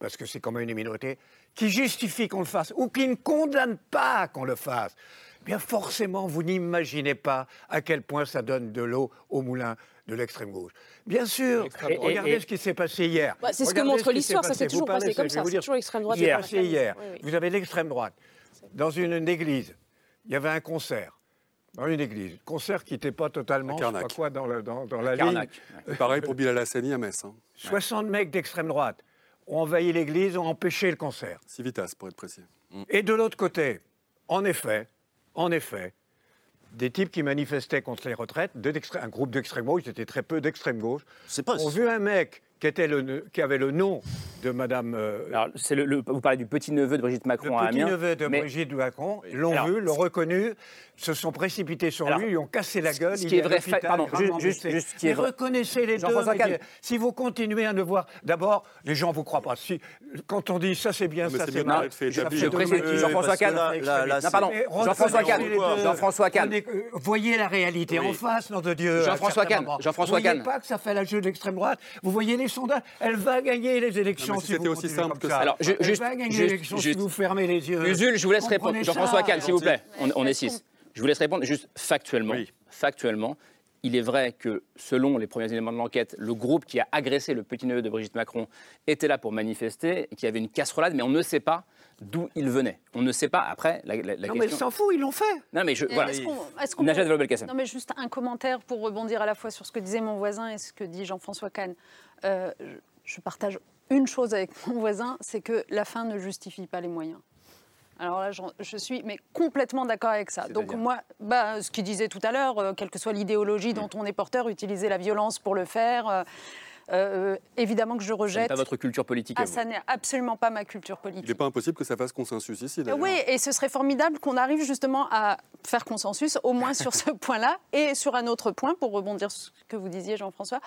M: parce que c'est quand même une minorité, qui justifie qu'on le fasse ou qui ne condamne pas qu'on le fasse, eh bien forcément, vous n'imaginez pas à quel point ça donne de l'eau au moulin de l'extrême gauche. Bien sûr,
J: Et-
M: regardez
J: et-
M: ce qui s'est passé hier.
J: Bah, c'est ce que montre l'histoire, ça s'est toujours
M: parlez
J: passé comme ça,
M: vous
J: c'est toujours l'extrême droite parfaite.
M: hier,
J: Oui, oui.
M: vous avez l'extrême droite dans une, une église. Il y avait un concert. Dans une église. Concert qui n'était pas totalement, je sais pas
N: Carnac.
M: quoi, dans, le- dans, dans la
N: Carnac.
M: ligne.
N: Pareil pour Bilal Hassani à Metz. hein.
M: 60 mecs d'extrême droite ont envahi l'église, ont empêché le concert.
N: Civitas, pour être précis.
M: Et de l'autre côté, en effet, en effet, des types qui manifestaient contre les retraites, un groupe d'extrême gauche, c'était très peu d'extrême gauche,
L: pas
M: ont vu un mec qui, était le, qui avait le nom de Madame. euh,
A: Alors, c'est le, le- vous parlez du petit-neveu de Brigitte Macron à
M: le
A: Amiens.
M: petit-neveu de
A: mais-
M: Brigitte Macron, l'ont vu, l'ont reconnu, se sont précipités sur
A: Alors,
M: lui, lui ont cassé la gueule.
A: ce qui est
M: à
A: vrai, fa- pardon, juste- juste ce qui est
M: reconnaissez les deux.
A: Jean-François
M: mais
A: Kahn.
M: Si vous continuez à ne voir, d'abord, les gens vous croient pas. Si, quand on dit ça c'est bien,
N: mais
M: ça
N: c'est
M: mal.
A: Je précise, Jean-François Kahn. pardon, Jean-François Kahn. Jean-François Kahn.
M: Euh, Voyez la réalité en face, nom de Dieu. à
A: Jean-François Kahn. Jean-François
M: Vous voyez
A: Kahn.
M: pas que ça fait la jeu de l'extrême droite. Vous voyez les sondages. Elle va gagner les élections
N: Non, si
M: si
N: c'était
M: vous
N: aussi simple que
M: ça.
A: Alors, ju-
M: Elle
A: juste-
M: va gagner
A: juste- juste-
M: vous fermez les yeux.
A: Usul, je vous laisse répondre. Jean-François. Kahn, s'il vous plaît. On, on est six. Je vous laisse répondre. Juste factuellement.
N: Oui.
A: Factuellement, il est vrai que, selon les premiers éléments de l'enquête, le groupe qui a agressé le petit-neveu de Brigitte Macron était là pour manifester, et qu'il y avait une casserolade, mais on ne sait pas d'où il venait. On ne sait pas. Après, la, la- la
M: Non, mais elle s'en fout, ils l'ont fait.
A: Non, mais je. Voilà.
K: Est-ce qu'on- qu'on-
A: Najat Vallaud-Belkacem.
K: Non, mais juste un commentaire pour rebondir à la fois sur ce que disait mon voisin et ce que dit Jean-François Kahn. Euh, je- partage une chose avec mon voisin, c'est que la fin ne justifie pas les moyens. Alors là, je suis mais complètement d'accord avec ça. Donc moi, bah, ce qu'il disait tout à l'heure, euh, quelle que soit l'idéologie dont on est porteur, utiliser la violence pour le faire, euh, euh, évidemment que je rejette.
A: pas votre culture politique.
K: Ah, ça n'est absolument pas ma culture
N: Il
K: politique.
N: n'est pas impossible que ça fasse consensus ici.
K: Oui, et ce serait formidable qu'on arrive justement à faire consensus, au moins sur ce point-là, et sur un autre point, pour rebondir sur ce que vous disiez, Jean-François,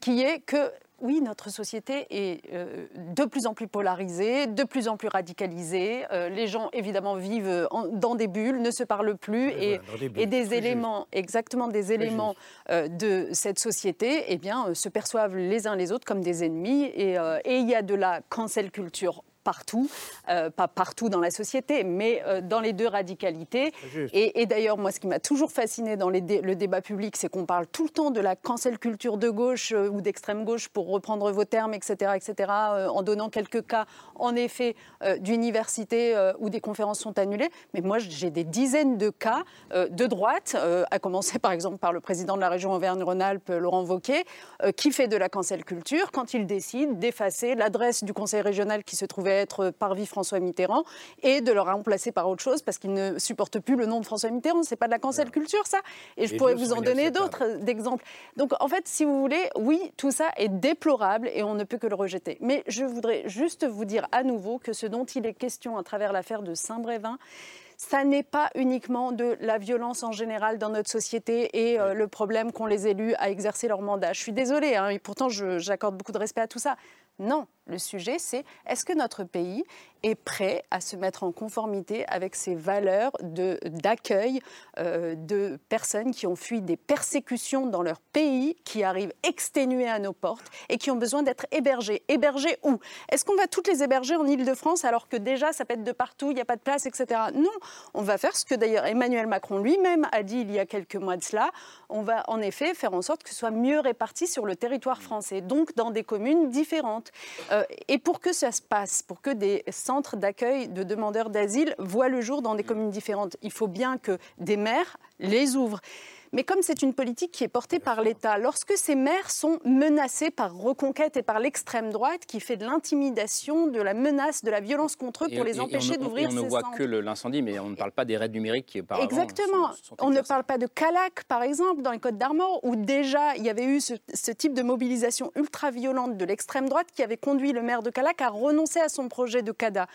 K: qui est que oui, notre société est euh, de plus en plus polarisée, de plus en plus radicalisée. Euh, les gens, évidemment, vivent en- dans des bulles, ne se parlent plus, et,
M: des
K: et éléments, exactement des éléments euh, de cette société, eh bien, se perçoivent les uns les autres comme des ennemis. Et, et il y a de la cancel culture partout, euh, pas partout dans la société, mais euh, dans les deux radicalités. Et, et d'ailleurs, moi, ce qui m'a toujours fasciné dans les dé- le débat public, c'est qu'on parle tout le temps de la cancel culture de gauche euh, ou d'extrême gauche, pour reprendre vos termes, etc., etc., en donnant quelques cas, en effet, d'universités où des conférences sont annulées. Mais moi, j'ai des dizaines de cas de droite, à commencer par exemple par le président de la région Auvergne-Rhône-Alpes, Laurent Wauquiez, qui fait de la cancel culture quand il décide d'effacer l'adresse du conseil régional qui se trouvait être Parvis François Mitterrand et de le remplacer par autre chose parce qu'il ne supporte plus le nom de François Mitterrand. C'est pas de la cancel culture, ça. Et je pourrais vous en donner d'autres euh, d'exemples. Donc, en fait, si vous voulez, oui, tout ça est déplorable et on ne peut que le rejeter. Mais je voudrais juste vous dire à nouveau que ce dont il est question à travers l'affaire de Saint-Brévin, ça n'est pas uniquement de la violence en général dans notre société et euh, le problème qu'ont les élus à exercer leur mandat. Je suis désolée, hein, et pourtant je- j'accorde beaucoup de respect à tout ça. Non, le sujet c'est est-ce que notre pays est prêt à se mettre en conformité avec ses valeurs de- d'accueil euh, de personnes qui ont fui des persécutions dans leur pays, qui arrivent exténuées à nos portes et qui ont besoin d'être hébergées. Hébergées où? Est-ce qu'on va toutes les héberger en Ile-de-France alors que déjà ça pète de partout, il n'y a pas de place, etc. Non, on va faire ce que d'ailleurs Emmanuel Macron lui-même a dit il y a quelques mois de cela. On va en effet faire en sorte que ce soit mieux réparti sur le territoire français, donc dans des communes différentes. Euh, et pour que ça se passe, pour que des centres d'accueil de demandeurs d'asile voient le jour dans des communes différentes, il faut bien que des maires les ouvrent. Mais comme c'est une politique qui est portée par l'État, lorsque ces maires sont menacés par Reconquête et par l'extrême droite qui fait de l'intimidation, de la menace, de la violence contre eux pour
A: et-
K: les
A: et
K: empêcher d'ouvrir
A: On ne
K: ces
A: voit
K: centres.
A: que l'incendie, mais on ne parle pas des raids numériques qui auparavant.
K: Exactement.
A: sont- sont
K: On ne parle pas de Calac, par exemple, dans les Côtes d'Armor, où déjà il y avait eu ce, ce type de mobilisation ultra-violente de l'extrême droite qui avait conduit le maire de Calac à renoncer à son projet de CADA.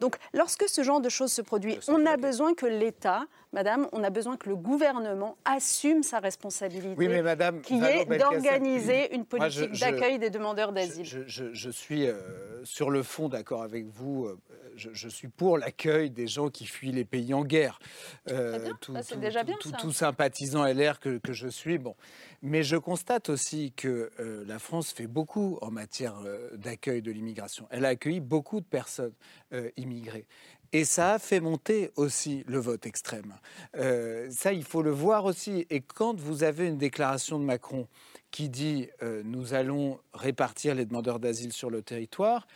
K: Donc, lorsque ce genre de choses se produit, on a besoin que l'État, madame, on a besoin que le gouvernement assume sa responsabilité,
B: Oui, mais madame
K: qui est d'organiser une politique d'accueil des demandeurs d'asile.
B: Je, je- je suis euh, sur le fond d'accord avec vous. euh, Je, je suis pour l'accueil des gens qui fuient les pays en guerre. Euh,
K: bien,
B: tout,
K: déjà
B: tout-
K: bien,
B: tout- sympathisant LR que, que je suis. Bon. Mais je constate aussi que euh, la France fait beaucoup en matière d'accueil de l'immigration. Elle a accueilli beaucoup de personnes immigrées. Et ça a fait monter aussi le vote extrême. Euh, ça, il faut le voir aussi. Et quand vous avez une déclaration de Macron qui dit euh, nous allons répartir les demandeurs d'asile sur le territoire,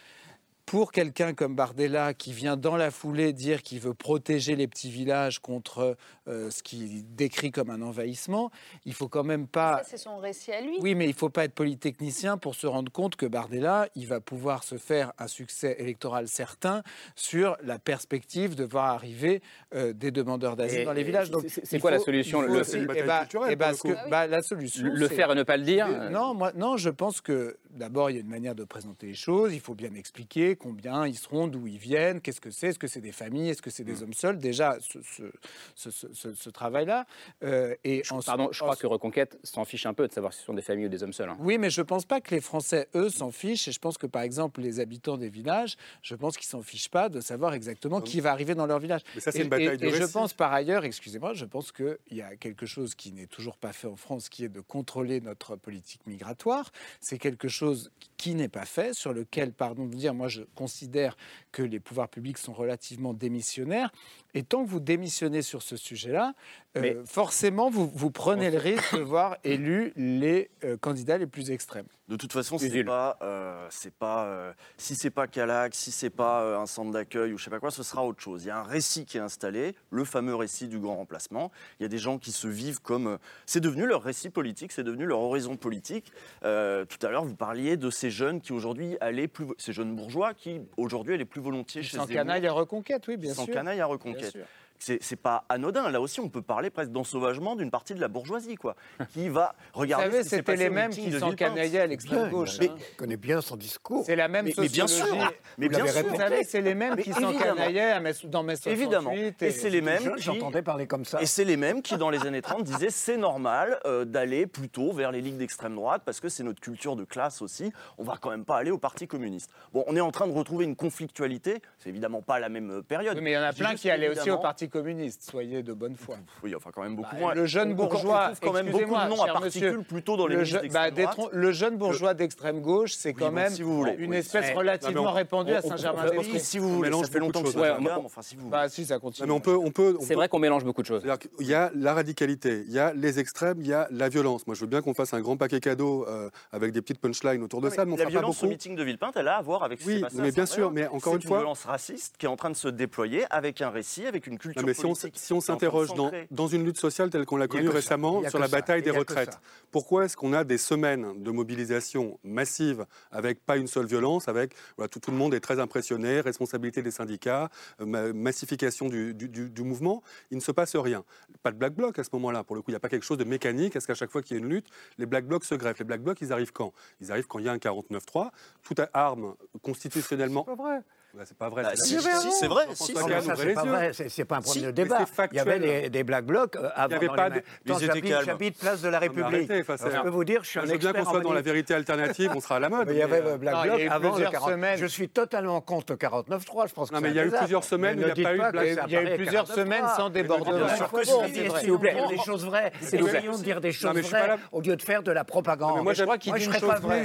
B: pour quelqu'un comme Bardella qui vient dans la foulée dire qu'il veut protéger les petits villages contre euh, ce qu'il décrit comme un envahissement, il faut quand même pas.
K: Ça, c'est son récit à lui.
B: Oui, mais il ne faut pas être polytechnicien pour se rendre compte que Bardella, il va pouvoir se faire un succès électoral certain sur la perspective de voir arriver euh, des demandeurs d'asile dans les villages. Donc,
A: c'est- quoi la solution Le-
B: aussi- ce que- bah, la solution.
A: Le- le
B: c'est-
A: faire et ne pas le dire
B: Euh, Non, moi, non, je pense que d'abord, il y a une manière de présenter les choses. Il faut bien expliquer combien ils seront, d'où ils viennent, qu'est-ce que c'est, est-ce que c'est des familles, est-ce que c'est
A: Mm.
B: des hommes seuls. Déjà, ce, ce- ce- ce- travail-là. Euh, et
A: Je- Pardon, je crois
B: ensuite-
A: que Reconquête s'en fiche un peu de savoir si ce sont des familles ou des hommes seuls. hein.
B: oui, mais je ne pense pas que les Français, eux, s'en fichent. Et je pense que, par exemple, les habitants des villages, je pense qu'ils s'en fichent pas de savoir exactement qui va arriver dans leur village.
N: Mais ça, c'est une bataille
B: et,
N: de
B: et je pense par ailleurs, excusez-moi, je pense qu'il y a quelque chose qui n'est toujours pas fait en France, qui est de contrôler notre politique migratoire. C'est quelque chose qui n'est pas fait, sur lequel, pardon de dire, moi je considère que les pouvoirs publics sont relativement démissionnaires. Et tant que vous démissionnez sur ce sujet-là, euh, forcément, vous, vous prenez le risque de voir élus les euh, candidats les plus extrêmes.
L: De toute façon, c'est
B: Usul.
L: pas, euh, c'est pas, euh, si c'est pas Calac, si c'est pas euh, un centre d'accueil ou je sais pas quoi, ce sera autre chose. Il y a un récit qui est installé, le fameux récit du grand remplacement. Il y a des gens qui se vivent comme, euh, c'est devenu leur récit politique, c'est devenu leur horizon politique. Euh, tout à l'heure, vous parliez de ces jeunes qui aujourd'hui allaient plus, ces jeunes bourgeois qui aujourd'hui allaient plus volontiers chez
B: Sans canaille à reconquête, oui, bien
L: sans
B: sûr.
L: canaille à
B: Bien
L: reconquête. C'est pas anodin. Là aussi, on peut parler presque d'ensauvagement d'une partie de la bourgeoisie, quoi, qui va regarder.
B: Vous savez,
L: ce
B: c'était les
L: au
B: mêmes qui s'encanaillaient à l'extrême gauche.
L: Mais-
B: hein.
M: Je connais bien son discours.
B: C'est la même
L: Mais- mais bien
B: sociologie.
L: sûr, mais
B: Vous
L: bien sûr.
B: Vous savez, c'est les mêmes
L: Mais
B: qui Metz- dans 68.
L: Évidemment. Et c'est les mêmes.
M: J'entendais parler comme ça.
L: Et c'est les mêmes qui, dans les années 30, disaient c'est normal euh, d'aller plutôt vers les ligues d'extrême droite parce que c'est notre culture de classe aussi. On va quand même pas aller au Parti communiste. Bon, on est en train de retrouver une conflictualité. C'est évidemment pas la même euh, période.
B: Oui, mais il y en a plein qui allaient aussi au Parti communiste, soyez de bonne foi.
L: Oui, enfin quand même beaucoup
B: Bah,
L: moins.
B: Le jeune bourgeois,
L: on trouve quand même beaucoup de noms à particules
B: monsieur,
L: plutôt dans les
B: le, je- bah, le jeune bourgeois d'extrême gauche, c'est quand
L: bon,
B: même
L: si vous voulez,
B: une
L: oui.
B: espèce
L: Eh,
B: relativement
N: non, on-
B: répandue à
N: on- on-
B: Saint-Germain-des-Prés.
L: Si vous voulez, ça fait longtemps que cas, mais enfin si vous
B: Bah si, ça
N: Non,
B: continue.
N: mais on peut, on peut, on
A: C'est
N: peut-
A: vrai qu'on mélange beaucoup de choses.
N: Qu'il y a la radicalité, il y a les extrêmes, il y a la violence. Moi, je veux bien qu'on fasse un grand paquet cadeau euh, avec des petites punchlines autour de ça, mais on
L: la
N: fera pas
L: violence au
N: beaucoup.
L: meeting de Villepinte, elle a à voir avec ce qui
N: Oui,
L: à
N: mais bien sûr, mais encore
L: C'est
N: une fois-
L: violence raciste qui est en train de se déployer avec un récit, avec une culture
N: Non, mais si on,
L: politique.
N: si s'interroge dans, dans une lutte sociale telle qu'on l'a connue récemment sur la
M: ça.
N: bataille
M: Il
N: des retraites, pourquoi est-ce qu'on a des semaines de mobilisation massive avec pas une seule violence, avec voilà, tout, tout le monde est très impressionné, responsabilité des syndicats, euh, ma- massification du, du- du- du mouvement, il ne se passe rien. Pas de black bloc à ce moment-là, pour le coup, il n'y a pas quelque chose de mécanique, est-ce qu'à chaque fois qu'il y a une lutte, les black blocs se greffent Les black blocs, ils arrivent quand? Ils arrivent quand il y a un 49-3, toute arme constitutionnellement...
M: C'est pas vrai.
N: Bah, c'est pas vrai.
L: Bah,
N: c'est
L: si, c'est vrai. Si,
M: c'est pas vrai, c'est pas un problème
N: Si,
M: de débat. Il y avait des, black blocs euh, avant.
N: avait
M: dans
N: pas
M: les
N: de-
M: j'habite- place de la République. je peux vous dire, je suis un
N: je veux bien
M: expert
N: qu'on soit dans la vérité alternative, on sera à la mode.
M: Mais il y avait
N: euh,
M: le Black
B: Non, il y
M: Bloc
B: a eu
M: avant le
B: plusieurs
M: 40.
B: semaines.
M: Je suis totalement contre le 49-3. Je pense que
N: Non, mais il y a eu plusieurs semaines il n'y a pas eu Black.
B: Il y a eu plusieurs
M: 49-3.
B: semaines sans débordement.
L: S'il vous plaît.
M: dire des choses vraies. Essayons de dire des choses
N: pas
M: vraies au lieu de faire de la propagande.
N: Moi,
M: je crois
B: qu'il
M: moi,
B: dit une
M: pas
B: chose vraie.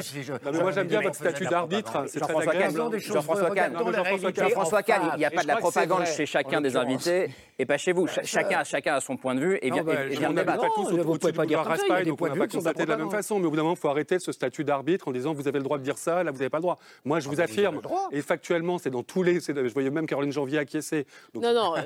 N: moi, j'aime bien votre statut d'arbitre, c'est très agréable.
A: Kahn,
M: des choses
A: Jean-François Kahn,
N: Jean-François
M: réalités
N: Kahn.
A: Il n'y a pas de la
B: je
A: propagande chez chacun des invités. Et pas chez vous. Ch- chacun, chacun a son point de vue et vient,
M: bah, je
A: débattre.
N: pas
M: Non,
N: tous
M: vous
N: au-
M: pouvez pas dire
N: on n'a
M: de
N: pas constaté de la même façon. Mais au bout d'un moment, il faut arrêter ce statut d'arbitre en disant vous avez le droit de dire ça, là vous n'avez pas le droit. Moi, je vous
M: bah, vous avez
N: affirme, et factuellement, c'est dans tous les. Je voyais même Caroline Janvier acquiescer.
J: Non, non, euh,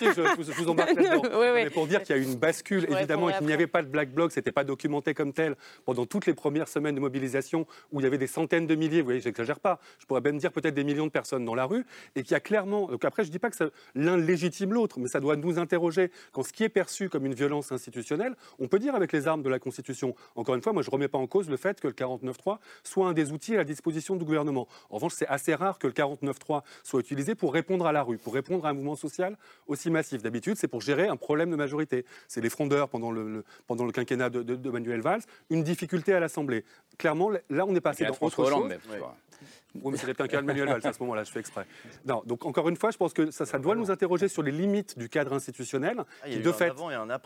N: je, je vous- je embarque. Mais pour dire qu'il y a eu une bascule,
J: Je vous
N: évidemment, et qu'il n'y avait pas de black bloc, c'était pas documenté comme tel pendant toutes les premières semaines de mobilisation où il y avait des centaines de milliers, vous voyez, j'exagère pas, je pourrais même dire peut-être des millions de personnes dans la rue, et qu'il y a clairement. Donc après, je dis pas que l'un légitime l'autre, mais ça doit nous interroger quand ce qui est perçu comme une violence institutionnelle, on peut dire avec les armes de la Constitution. Encore une fois, moi, je remets pas en cause le fait que le 49.3 soit un des outils à la disposition du gouvernement. En revanche, c'est assez rare que le 49.3 soit utilisé pour répondre à la rue, pour répondre à un mouvement social aussi massif. D'habitude, c'est pour gérer un problème de majorité. C'est les frondeurs pendant le, le- pendant le quinquennat de, de- de Manuel Valls, une difficulté à l'Assemblée. Clairement, là, on est passé dans autre chose.
A: mais-
N: Oui, mais c'était un cas de Manuel Valls à ce moment-là, je fais exprès. Non, donc encore une fois, je pense que ça, ça doit nous interroger sur les limites du cadre institutionnel,
L: Ah, a
N: qui de fait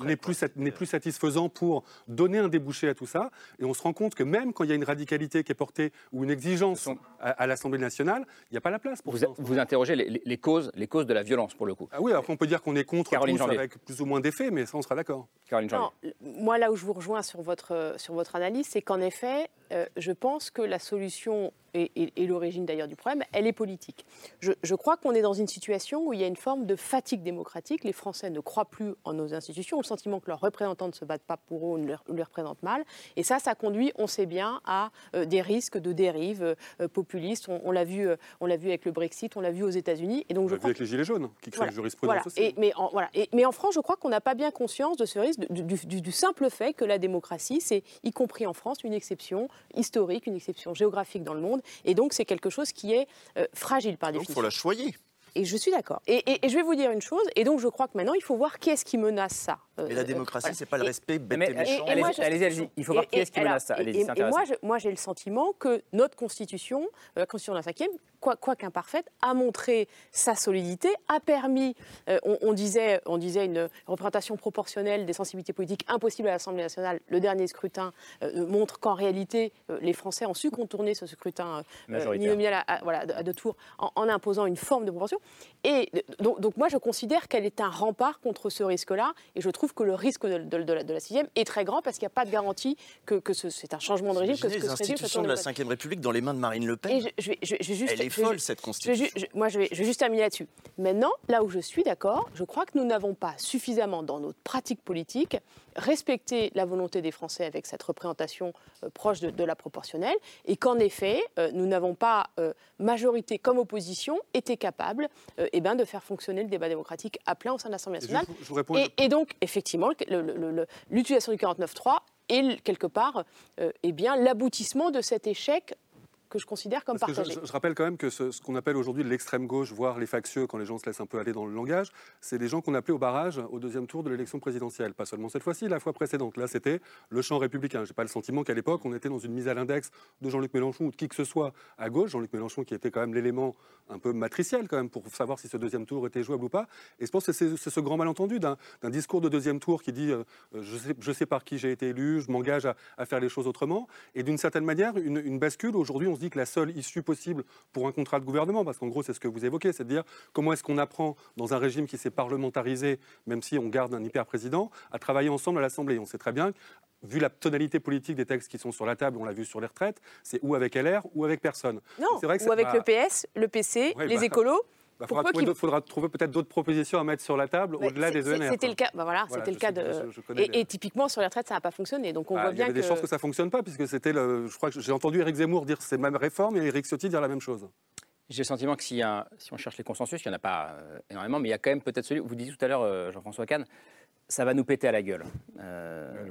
N: n'est plus, sat- n'est plus satisfaisant pour donner un débouché à tout ça. Et on se rend compte que même quand il y a une radicalité qui est portée ou une exigence à, à l'Assemblée nationale, il n'y a pas la place pour
A: Vous,
N: ça.
A: vous interrogez les, causes, les causes de la violence, pour le coup.
N: Ah oui, alors on peut dire qu'on est contre
A: Caroline
N: tous
A: Janvier.
N: avec plus ou moins d'effets, mais ça, on sera d'accord.
A: Caroline Janvier.
J: Non, moi, là où je vous rejoins sur votre, sur votre analyse, c'est qu'en effet, euh, je pense que la solution et, et- et l'origine d'ailleurs du problème, elle est politique. Je, je crois qu'on est dans une situation où il y a une forme de fatigue démocratique. Les Français ne croient plus en nos institutions, ont le sentiment que leurs représentants ne se battent pas pour eux ou ne les, représentent mal. Et ça, ça conduit, on sait bien, à euh, des risques de dérive euh, populiste. On, on l'a vu, euh, on l'a vu avec le Brexit, on l'a vu aux États-Unis. Et donc,
N: On
J: je
N: l'a vu avec les Gilets jaunes, qui créent
J: voilà,
N: une jurisprudence
J: voilà.
N: aussi.
J: Et- mais, en, voilà. Et- mais en France, je crois qu'on n'a pas bien conscience de ce risque, du, du- du- du simple fait que la démocratie, c'est, y compris en France, une exception historique, une exception géographique dans le monde. Et donc, c'est quelque chose qui est euh, fragile par
L: Donc, il
J: définition.
L: faut la choyer.
J: Et je suis d'accord. Et, et- et je vais vous dire une chose, et donc je crois que maintenant, il faut voir qui est-ce qui menace ça. Euh,
L: Mais la démocratie,
J: voilà.
L: c'est pas le
J: Et-
L: respect bête
A: Mais
L: et méchant.
A: allez-y, allez-y, allez-y. Il faut voir qui est-ce qui menace ça.
J: et- et moi, je- moi, j'ai le sentiment que notre Constitution, euh, la Constitution de la 5e, quoi, quoi qu'imparfaite, a montré sa solidité, a permis, euh, on, on disait, on disait une représentation proportionnelle des sensibilités politiques impossible à l'Assemblée nationale. Le dernier scrutin euh, montre qu'en réalité, euh, les Français ont su contourner ce scrutin euh, à, à- voilà, à deux tours en, en imposant une forme de proportion. Et donc, donc moi, je considère qu'elle est un rempart contre ce risque-là. Et je trouve que le risque de, de- de la, de la sixième est très grand parce qu'il n'y a pas de garantie que, que ce- c'est un changement de régime. Que, que
L: les institutions de la Ve République dans les mains de Marine Le Pen.
J: et je, juste,
L: Elle est folle, cette constitution.
J: je- moi, je vais, je vais juste terminer là-dessus. Maintenant, là où je suis d'accord, je crois que nous n'avons pas suffisamment, dans notre pratique politique, respecté la volonté des Français avec cette représentation euh, proche de, de la proportionnelle, et qu'en effet, euh, nous n'avons pas, euh, majorité comme opposition, été capables euh, eh ben, de faire fonctionner le débat démocratique à plein au sein de l'Assemblée
N: Et je-
J: nationale.
N: je vous réponds-
J: Et, et donc, effectivement, l'utilisation du 49.3 est quelque part eh bien, l'aboutissement de cet échec que je considère comme
N: Parce je, rappelle quand même que ce, ce qu'on appelle aujourd'hui l'extrême gauche, voire les factieux, quand les gens se laissent un peu aller dans le langage, c'est les gens qu'on appelait au barrage au deuxième tour de l'élection présidentielle. Pas seulement cette fois-ci, la fois précédente. Là, c'était le champ républicain. J'ai pas le sentiment qu'à l'époque, on était dans une mise à l'index de Jean-Luc Mélenchon ou de qui que ce soit à gauche. Jean-Luc Mélenchon qui était quand même l'élément un peu matriciel quand même pour savoir si ce deuxième tour était jouable ou pas. Et je pense que c'est ce grand malentendu d'un d'un discours de deuxième tour qui dit euh, je, sais, je sais par qui j'ai été élu, je m'engage à, à faire les choses autrement. Et d'une certaine manière, une, une bascule. Aujourd'hui, on se dit que la seule issue possible pour un contrat de gouvernement, parce qu'en gros, c'est ce que vous évoquez, c'est de dire comment est-ce qu'on apprend dans un régime qui s'est parlementarisé, même si on garde un hyper-président, à travailler ensemble à l'Assemblée. On sait très bien Vu la tonalité politique des textes qui sont sur la table, on l'a vu sur les retraites, c'est ou avec LR ou avec personne.
J: Non,
N: vrai que
J: ou avec
N: bah,
J: le PS, le PC,
N: Ouais,
J: les
N: bah,
J: écolos.
N: Bah,
J: pour
N: faudra, trouver, faudra peut-être d'autres propositions à mettre sur la table
J: Ouais,
N: au-delà des ENR.
J: C'était le cas. bah voilà,
N: Voilà,
J: c'était le cas
N: sais-
J: de.
N: je- je connais
J: et,
N: les-
J: et typiquement sur les retraites, ça n'a pas fonctionné. Donc on
N: Bah,
J: voit
N: il y
J: bien
N: avait des
J: que.
N: chances que ça fonctionne pas, puisque c'était le. Je crois que j'ai entendu Éric Zemmour dire c'est même réforme et Éric Ciotti dire la même chose.
A: J'ai le sentiment que a- si on cherche les consensus, il n'y en a pas euh, énormément, mais il y a quand même peut-être celui, vous disiez tout à l'heure, euh, Jean-François Kahn, ça va nous péter à la gueule. Euh,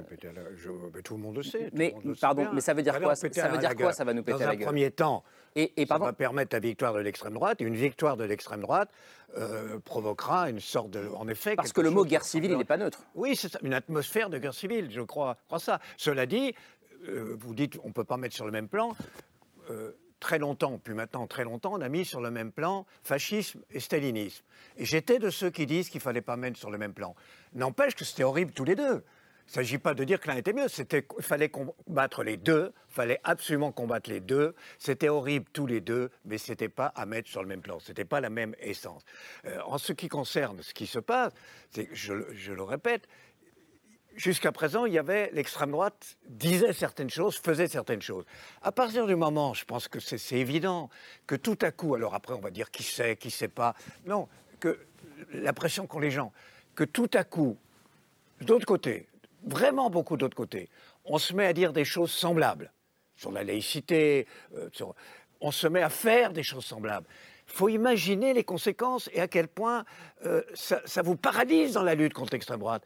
M: Je- mais tout le monde le sait.
A: mais
M: le monde le sait
A: pardon, mais ça veut dire quoi Ça
M: à
A: veut
M: la
A: dire quoi. Ça va nous péter
M: Dans
A: à la
M: un
A: gueule
M: premier temps,
A: et, et
M: ça va permettre la victoire de l'extrême droite. Et une victoire de l'extrême droite euh, provoquera une sorte de, en effet,
A: parce que le mot guerre civile, il n'est pas neutre.
M: Oui, c'est une atmosphère de guerre civile, je crois, je crois ça. Cela dit, euh, vous dites on ne peut pas mettre sur le même plan. euh, très longtemps, puis maintenant très longtemps, on a mis sur le même plan fascisme et stalinisme. Et j'étais de ceux qui disent qu'il ne fallait pas mettre sur le même plan. N'empêche que c'était horrible tous les deux. Il ne s'agit pas de dire que l'un était mieux, il fallait combattre les deux, il fallait absolument combattre les deux. C'était horrible tous les deux, mais ce n'était pas à mettre sur le même plan, ce n'était pas la même essence. Euh, en ce qui concerne ce qui se passe, je, le- répète, jusqu'à présent, il y avait l'extrême droite disait certaines choses, faisait certaines choses. À partir du moment, je pense que c'est évident, que tout à coup, alors après on va dire qui sait, qui sait pas, non, que la pression qu'ont les gens, que tout à coup, d'autre côté, vraiment beaucoup d'autre côté, on se met à dire des choses semblables sur la laïcité, euh, sur- on se met à faire des choses semblables. Il faut imaginer les conséquences et à quel point euh, ça, ça vous paralyse dans la lutte contre l'extrême droite.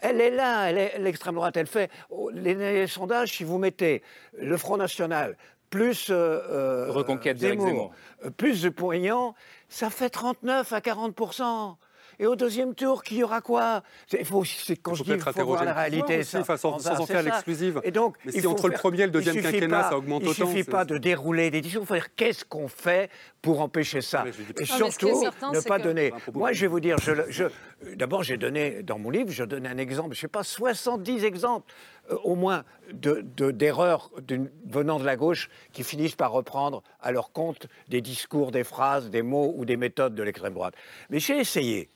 M: Elle est là, l'extrême droite, elle fait. oh, Les, les sondages, si vous mettez le Front National, plus. euh, euh,
A: Reconquête Zemmour.
M: euh, plus de Poignant, ça fait 39 à 40 et au deuxième tour, qui y aura quoi C'est- Il faut, c'est quand
N: Il
M: je dis, il faut voir la
N: le
M: réalité.
N: aussi,
M: ça.
N: sans-
M: Enfin,
N: sans en faire
M: ça.
N: l'exclusive.
M: Et donc,
N: Mais
M: il
N: si
M: faut
N: entre le
M: faire-
N: premier et le deuxième
M: il suffit
N: quinquennat,
M: pas-
N: ça augmente
M: Il
N: autant,
M: suffit
N: c'est-
M: pas de dérouler des discours. Il faut dire qu'est-ce qu'on fait pour empêcher ça. Et surtout,
K: certain,
M: ne pas
K: que-
M: donner. Moi, je vais vous dire, je, le- je- d'abord, j'ai donné, dans mon livre, je donne un exemple, je sais pas, 70 exemples, au moins, de- de- d'erreurs venant de la gauche qui finissent par reprendre à leur compte des discours, des phrases, des mots ou des méthodes de l'extrême droite. Mais j'ai essayé.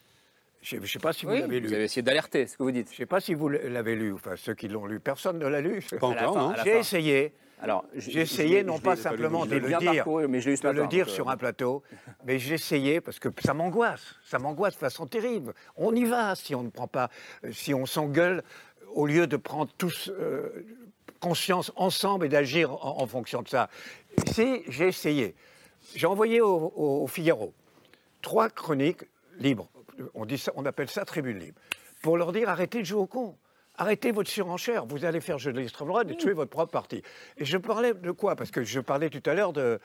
M: Je ne sais pas si vous
A: Oui,
M: l'avez lu.
A: vous avez essayé d'alerter, ce que vous dites.
M: Je ne sais pas si vous l'avez lu, enfin ceux qui l'ont lu, personne ne l'a lu.
N: Pas encore,
M: J'ai essayé
A: Alors,
M: j'ai essayé non pas simplement de le dire,
A: mais je
M: de le dire sur
A: euh,
M: un plateau, mais j'ai essayé parce que ça m'angoisse, ça m'angoisse de façon terrible. On y va si on ne prend pas, euh, si on s'engueule au lieu de prendre tous euh, conscience ensemble et d'agir en, fonction de ça. Si j'ai essayé, j'ai envoyé au, Figaro trois chroniques libres. On, on appelle ça tribune libre. Pour leur dire arrêtez de jouer au con. Arrêtez votre surenchère. Vous allez faire jeu de l'extrême droite et tuer votre propre parti. Et je parlais de quoi? Parce que je parlais tout à l'heure de,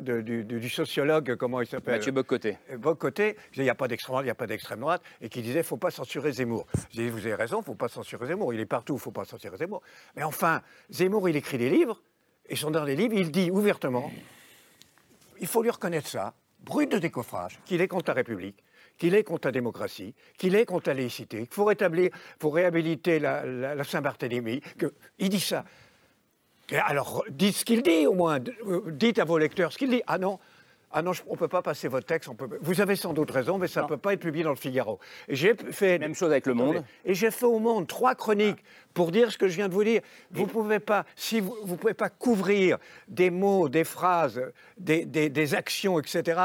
M: de- du, sociologue, comment il s'appelle?
A: Mathieu Bocoté.
M: Bocoté, qui disait il n'y a pas d'extrême droite, il n'y a pas d'extrême droite, et qui disait il ne faut pas censurer Zemmour. Je dis vous avez raison, il ne faut pas censurer Zemmour. Il est partout, il ne faut pas censurer Zemmour. Mais enfin, Zemmour, il écrit des livres, et sont dans les livres, il dit ouvertement il faut lui reconnaître ça, brut de décoffrage, qu'il est contre la République, qu'il est contre la démocratie, qu'il est contre la laïcité, qu'il faut rétablir, faut réhabiliter la, la- la Saint-Barthélemy. Il dit ça. Alors, dites ce qu'il dit au moins. Euh, Dites à vos lecteurs ce qu'il dit. Ah non, ah non, on ne peut pas passer votre texte. on peut- Vous avez sans doute raison, mais ça ne peut pas être publié dans le Figaro. Et j'ai fait
A: Même chose avec Le Monde.
M: et j'ai fait au Monde trois chroniques pour dire ce que je viens de vous dire. Vous pouvez pas, si vous, vous pouvez pas couvrir des mots, des phrases, des, des- des actions, etc.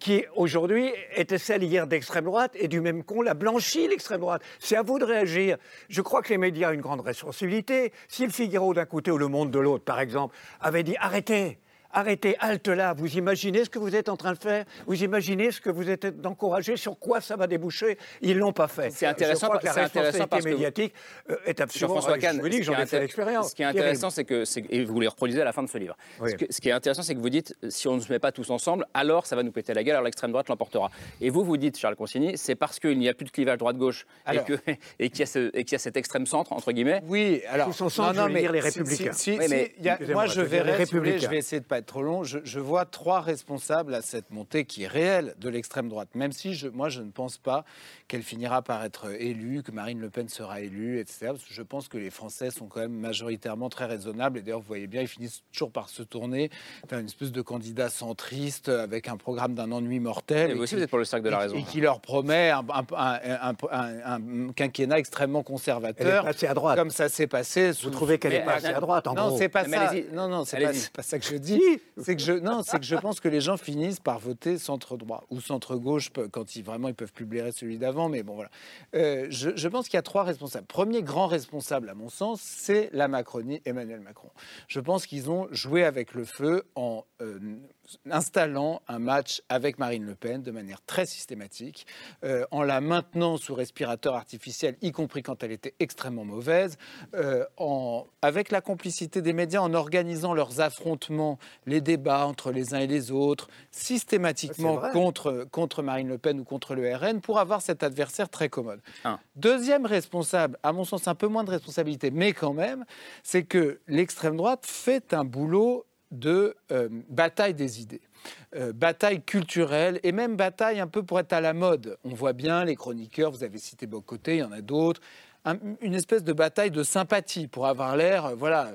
M: qui aujourd'hui étaient celles hier d'extrême droite et du même con l'a blanchi l'extrême droite. C'est à vous de réagir. Je crois que les médias ont une grande responsabilité. Si le Figaro d'un côté ou le Monde de l'autre, par exemple, avait dit arrêtez. Arrêtez, halte là. Vous imaginez ce que vous êtes en train de faire Vous imaginez ce que vous êtes d'encourager Sur quoi ça va déboucher Ils l'ont pas fait.
A: C'est intéressant,
M: Je crois que la
A: c'est intéressant parce que
M: responsabilité médiatique euh, est absolument.
A: Jean-François Kahn,
M: je vous dis que
A: ce qui
M: j'en
A: est
M: ai fait l'expérience.
A: Ce qui est intéressant, c'est que, et vous les reproduisez à la fin de ce livre.
M: Oui.
A: Ce, que- ce qui est intéressant, c'est que vous dites, si on ne se met pas tous ensemble, alors ça va nous péter la gueule, alors l'extrême droite l'emportera. Et vous, vous dites, Charles Consigny, c'est parce qu'il n'y a plus de clivage droite-gauche et qu'il y, a ce- et qu'il y a cet extrême centre, entre guillemets.
B: Oui, alors.
M: Tous ensemble, je veux dire les Républicains.
B: si- si-
A: Oui, mais-
B: si, il y a-
M: Excusez-moi,
B: moi, je verrai, je vais essayer de pas être trop long. Je, je vois trois responsables à cette montée qui est réelle de l'extrême droite. Même si je, moi, je ne pense pas qu'elle finira par être élue, que Marine Le Pen sera élue, etc. Parce que je pense que les Français sont quand même majoritairement très raisonnables. Et d'ailleurs, vous voyez bien, ils finissent toujours par se tourner vers une espèce de candidat centriste avec un programme d'un ennui mortel.
A: Et vous aussi,
B: qui-
A: vous êtes pour le cercle de la raison.
B: Et qui leur promet un, un- un- un- un quinquennat extrêmement conservateur.
M: Elle est passée à droite.
B: Comme ça s'est passé.
M: Vous trouvez qu'elle est
A: Mais,
M: passée
A: euh,
M: à droite, en
B: non,
M: gros
B: c'est pas ça. Non, non, pas, c'est pas ça que je dis. C'est que je, non, c'est que je pense que les gens finissent par voter centre droit ou centre gauche quand ils vraiment ils peuvent plus blairer celui d'avant. Mais bon, voilà. Euh, je, je pense qu'il y a trois responsables. Premier grand responsable, à mon sens, c'est la Macronie, Emmanuel Macron. Je pense qu'ils ont joué avec le feu en euh, installant un match avec Marine Le Pen de manière très systématique, euh, en la maintenant sous respirateur artificiel, y compris quand elle était extrêmement mauvaise, euh, en, avec la complicité des médias, en organisant leurs affrontements, les débats entre les uns et les autres, systématiquement contre, contre Marine Le Pen ou contre le RN, pour avoir cet adversaire très commode.
A: Un.
B: Deuxième responsable, à mon sens un peu moins de responsabilité, mais quand même, c'est que l'extrême droite fait un boulot de euh, bataille des idées. Euh, bataille culturelle et même bataille un peu pour être à la mode. On voit bien les chroniqueurs, vous avez cité Bocoté, il y en a d'autres. Un- une espèce de bataille de sympathie pour avoir l'air, euh, voilà,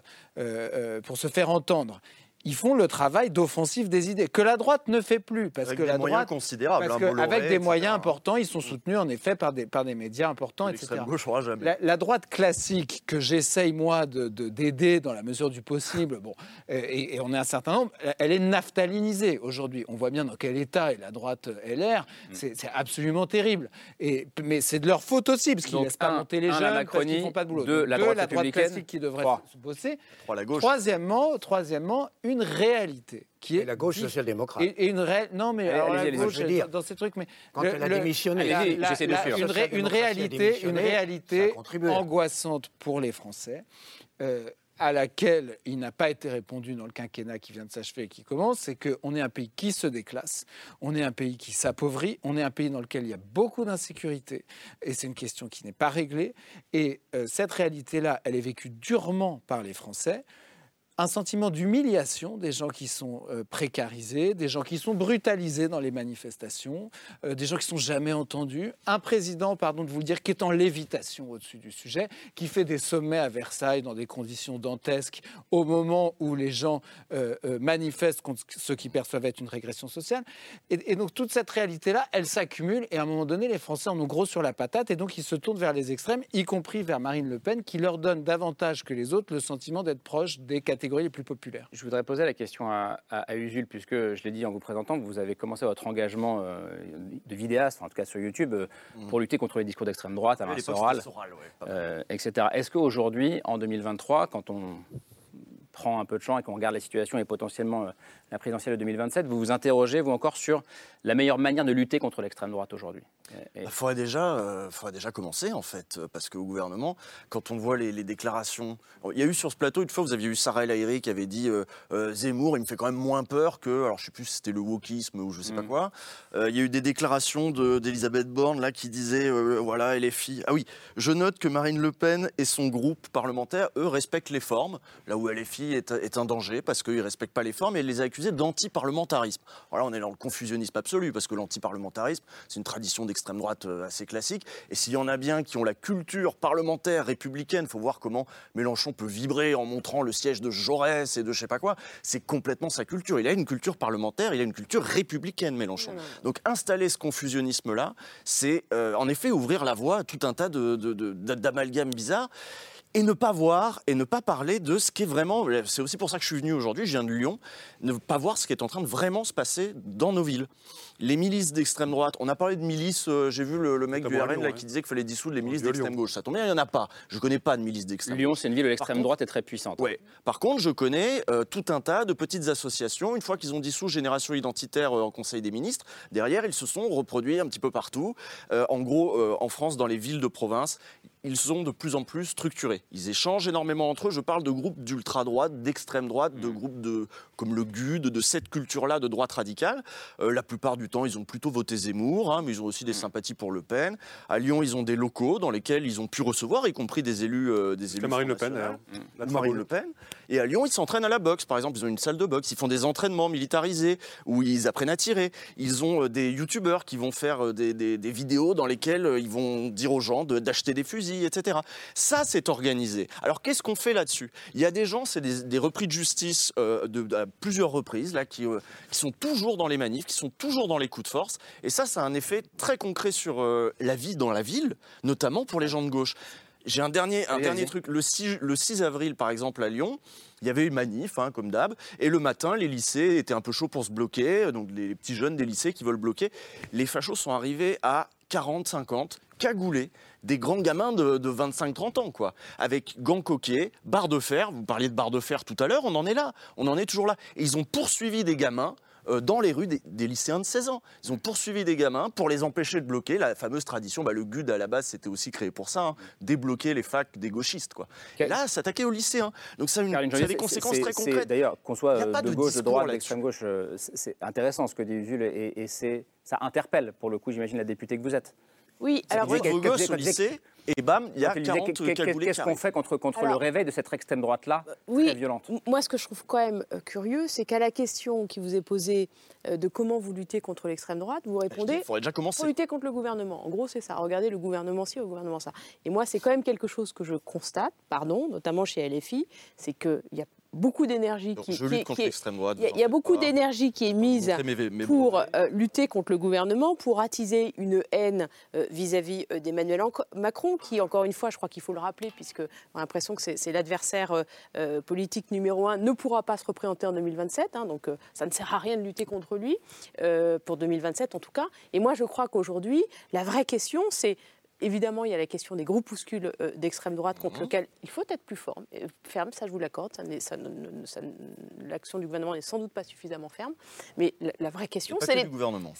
B: pour se faire entendre. Ils font le travail d'offensive des idées que la droite ne fait plus parce
L: Avec
B: que
L: des
B: la
L: moyens
B: droite
L: considérables,
B: parce
L: hein,
B: que
L: Bolloré,
B: avec des
L: etc.
B: moyens importants, ils sont soutenus en effet par des par des médias importants, etc.
L: Gauche aura jamais.
B: La, la droite classique que j'essaye moi de de- d'aider dans la mesure du possible, bon, euh, et, et on est un certain nombre, elle est naftalinisée aujourd'hui. On voit bien dans quel état est la droite LR.
A: Mm.
B: C'est absolument terrible. Et mais c'est de leur faute aussi parce qu'ils laissent pas
A: un-
B: monter les
A: un, la
B: jeunes, parce
A: Macronie,
B: qu'ils font pas de boulot.
A: deux,
B: Donc,
A: la
B: deux,
A: droite
B: la droite classique qui devrait
A: trois.
B: se bosser.
L: Trois, la gauche.
B: Troisièmement, troisièmement, une réalité qui est
M: Et la gauche social-démocrate.
B: Et, et une ré- non mais alors la gauche,
M: dire,
B: dans ces trucs mais
M: quand
B: le-
M: elle a
B: le-
M: démissionné.
B: la-
A: Allez-y,
B: la-
A: j'essaie de
B: la-
A: suivre.
B: une, ré- une réalité, une réalité angoissante pour les Français. euh, à laquelle il n'a pas été répondu dans le quinquennat qui vient de s'achever et qui commence, c'est qu'on est un pays qui se déclasse, on est un pays qui s'appauvrit, on est un pays dans lequel il y a beaucoup d'insécurité, et c'est une question qui n'est pas réglée. Et euh, cette réalité-là, elle est vécue durement par les Français un sentiment d'humiliation des gens qui sont euh, précarisés, des gens qui sont brutalisés dans les manifestations, euh, des gens qui sont jamais entendus. Un président, pardon de vous le dire, qui est en lévitation au-dessus du sujet, qui fait des sommets à Versailles dans des conditions dantesques au moment où les gens euh, manifestent contre ce qui perçoivent être une régression sociale. Et, et donc toute cette réalité-là, elle s'accumule et à un moment donné, les Français en ont gros sur la patate et donc ils se tournent vers les extrêmes, y compris vers Marine Le Pen, qui leur donne davantage que les autres le sentiment d'être proche des catégories catégories les plus populaires.
A: Je voudrais poser la question à, à, Usul, puisque je l'ai dit en vous présentant, vous avez commencé votre engagement euh, de vidéaste, en tout cas sur YouTube, euh, mm. pour lutter contre les discours d'extrême droite, Alain Soral, euh, etc. Est-ce qu'aujourd'hui, en 2023, quand on prend un peu de champ et qu'on regarde la situation et potentiellement la présidentielle de 2027, vous vous interrogez, vous encore, sur la meilleure manière de lutter contre l'extrême droite aujourd'hui
L: Il bah, faudrait, déjà, euh, faudrait déjà commencer, en fait, parce qu'au gouvernement, quand on voit les, déclarations... Il y a eu sur ce plateau, une fois, vous aviez eu Sarah El Haïry qui avait dit euh, euh, Zemmour, il me fait quand même moins peur que... Alors, je ne sais plus si c'était le wokisme ou je ne sais pas mm. quoi. il y a eu des déclarations d'Elisabeth Borne, là, qui disait, voilà, LFI... Ah oui, je note que Marine Le Pen et son groupe parlementaire, eux, respectent les formes, là où LFI est, est un danger, parce qu'ils ne respectent pas les formes, et elle les a accusés d'anti-parlementarisme. Voilà, on est dans le confusionnisme absolu parce que l'antiparlementarisme, c'est une tradition d'extrême droite euh, assez classique. Et s'il y en a bien qui ont la culture parlementaire républicaine, il faut voir comment Mélenchon peut vibrer en montrant le siège de Jaurès et de je sais pas quoi. C'est complètement sa culture. Il a une culture parlementaire, il a une culture républicaine, Mélenchon. Donc installer ce confusionnisme-là, c'est euh, en effet ouvrir la voie à tout un tas d'amalgames de, bizarres et ne pas voir et ne pas parler de ce qui est vraiment. C'est aussi pour ça que je suis venu aujourd'hui, je viens de Lyon, ne pas voir ce qui est en train de vraiment se passer dans nos villes les milices d'extrême droite. On a parlé de milices, euh, j'ai vu le, mec du RN là, qui disait qu'il fallait dissoudre les milices d'extrême gauche. Ça tombe bien, il n'y en a pas. Je ne connais pas de milices d'extrême
A: Lyon, c'est une ville où l'extrême droite est très puissante.
L: Ouais. Par contre, je connais euh, tout un tas de petites associations. Une fois qu'ils ont dissous Génération Identitaire euh, en Conseil des ministres, derrière, ils se sont reproduits un petit peu partout. en gros, en France, dans les villes de province, ils sont de plus en plus structurés. Ils échangent énormément entre eux. Je parle de groupes d'ultra-droite, d'extrême droite, de mmh. groupes de, comme le GUD, de cette culture-là de droite radicale. la plupart du temps, ils ont plutôt voté Zemmour, hein, mais ils ont aussi des mm. sympathies pour Le Pen. À Lyon, ils ont des locaux dans lesquels ils ont pu recevoir, y compris des élus. Euh, des élus
N: Marine Le Pen,
L: mm. Marine Le Pen. Et à Lyon, ils s'entraînent à la boxe, par exemple. Ils ont une salle de boxe. Ils font des entraînements militarisés où ils apprennent à tirer. Ils ont euh, des youtubeurs qui vont faire euh, des, vidéos dans lesquelles ils vont dire aux gens d'acheter des fusils, etc. Ça, c'est organisé. Alors, qu'est-ce qu'on fait là-dessus? Il y a des gens, c'est des, repris de justice de, à plusieurs reprises, là, qui, sont toujours dans les manifs, qui sont toujours dans les coups de force. Et ça, ça a un effet très concret sur euh, la vie dans la ville, notamment pour les gens de gauche. J'ai un dernier, un dernier truc. Le 6, le 6 avril, par exemple, à Lyon, il y avait une manif, hein, comme d'hab. Et le matin, les lycées étaient un peu chauds pour se bloquer. Donc, les petits jeunes des lycées qui veulent bloquer. Les fachos sont arrivés à 40, 50, cagoulés. Des grands gamins de, 25-30 ans, quoi. Avec gants coquets, barres de fer. Vous parliez de barres de fer tout à l'heure. On en est là. On en est toujours là. Et ils ont poursuivi des gamins euh, dans les rues des, lycéens de 16 ans. Ils ont poursuivi des gamins pour les empêcher de bloquer la fameuse tradition. Bah, le GUD à la base, c'était aussi créé pour ça, hein, débloquer les facs des gauchistes. Quoi. Et là, s'attaquer aux lycéens. Donc ça, a, des conséquences très concrètes.
A: D'ailleurs, qu'on soit de, gauche, de droite, d'extrême gauche, euh, c'est intéressant ce que dit Jules et, et ça interpelle pour le coup, j'imagine, la députée que vous êtes.
J: Oui,
L: alors vous êtes gosse au lycée et bam, il y a 40
A: Qu'est-ce qu'on fait contre, contre le réveil de cette extrême droite-là, oui, très violente
J: Moi, ce que je trouve quand même euh, curieux, c'est qu'à la question qui vous est posée euh, de comment vous luttez contre l'extrême droite, vous répondez
L: il faudrait déjà commencer.
J: Pour lutter contre le gouvernement. En gros, c'est ça. Regardez le gouvernement ci, le gouvernement ça. Et moi, c'est quand même quelque chose que je constate, pardon, notamment chez LFI, c'est qu'il y a beaucoup d'énergie qui,
L: droite.
J: Il y, a beaucoup d'énergie qui est mise pour euh, lutter contre le gouvernement, pour attiser une haine euh, vis-à-vis euh, d'Emmanuel Macron, qui, encore une fois, je crois qu'il faut le rappeler, puisque on a l'impression que c'est l'adversaire politique numéro un, ne pourra pas se représenter en 2027. Hein, donc ça ne sert à rien de lutter contre lui, pour 2027 en tout cas. Et moi, je crois qu'aujourd'hui, la vraie question, c'est Évidemment, il y a la question des groupuscules euh, d'extrême droite contre mhm. lesquels il faut être plus fort, euh, ferme, ça je vous l'accorde. L'action du gouvernement n'est sans doute pas suffisamment ferme. Mais la, vraie question, c'est les,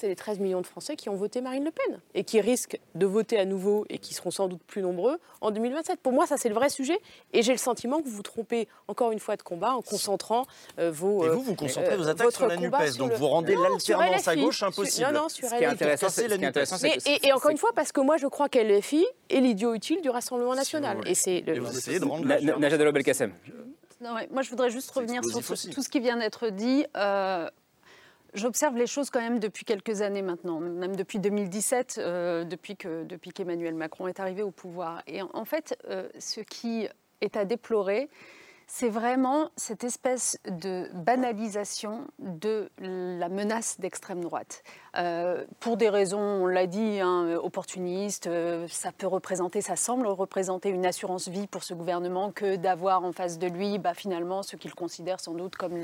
J: les 13 millions de Français qui ont voté Marine Le Pen et qui risquent de voter à nouveau et qui seront sans doute plus nombreux en 2027. Pour moi, ça c'est le vrai sujet. Et j'ai le sentiment que vous vous trompez encore une fois de combat en concentrant euh, vos.
L: Et vous, vous concentrez vos attaques sur la NUPES. Donc vous rendez l'alternance à gauche impossible.
J: Non, non, sur
A: Ce qui est intéressant,
J: c'est. Et encore une fois, parce que moi je crois qu'elle LFI est l'idiot utile du Rassemblement national.
L: Et c'est le...
A: Najat Belkacem.
K: moi, je voudrais juste revenir sur tout ce qui vient d'être dit. Euh, j'observe les choses quand même depuis quelques années maintenant, même depuis 2017, euh, depuis que depuis qu'Emmanuel Macron est arrivé au pouvoir. Et en, fait, euh, ce qui est à déplorer, c'est vraiment cette espèce de banalisation de la menace d'extrême droite. Euh, pour des raisons, on l'a dit, hein, opportunistes, euh, ça peut représenter, ça semble représenter une assurance vie pour ce gouvernement que d'avoir en face de lui, bah, finalement, ce qu'il considère sans doute comme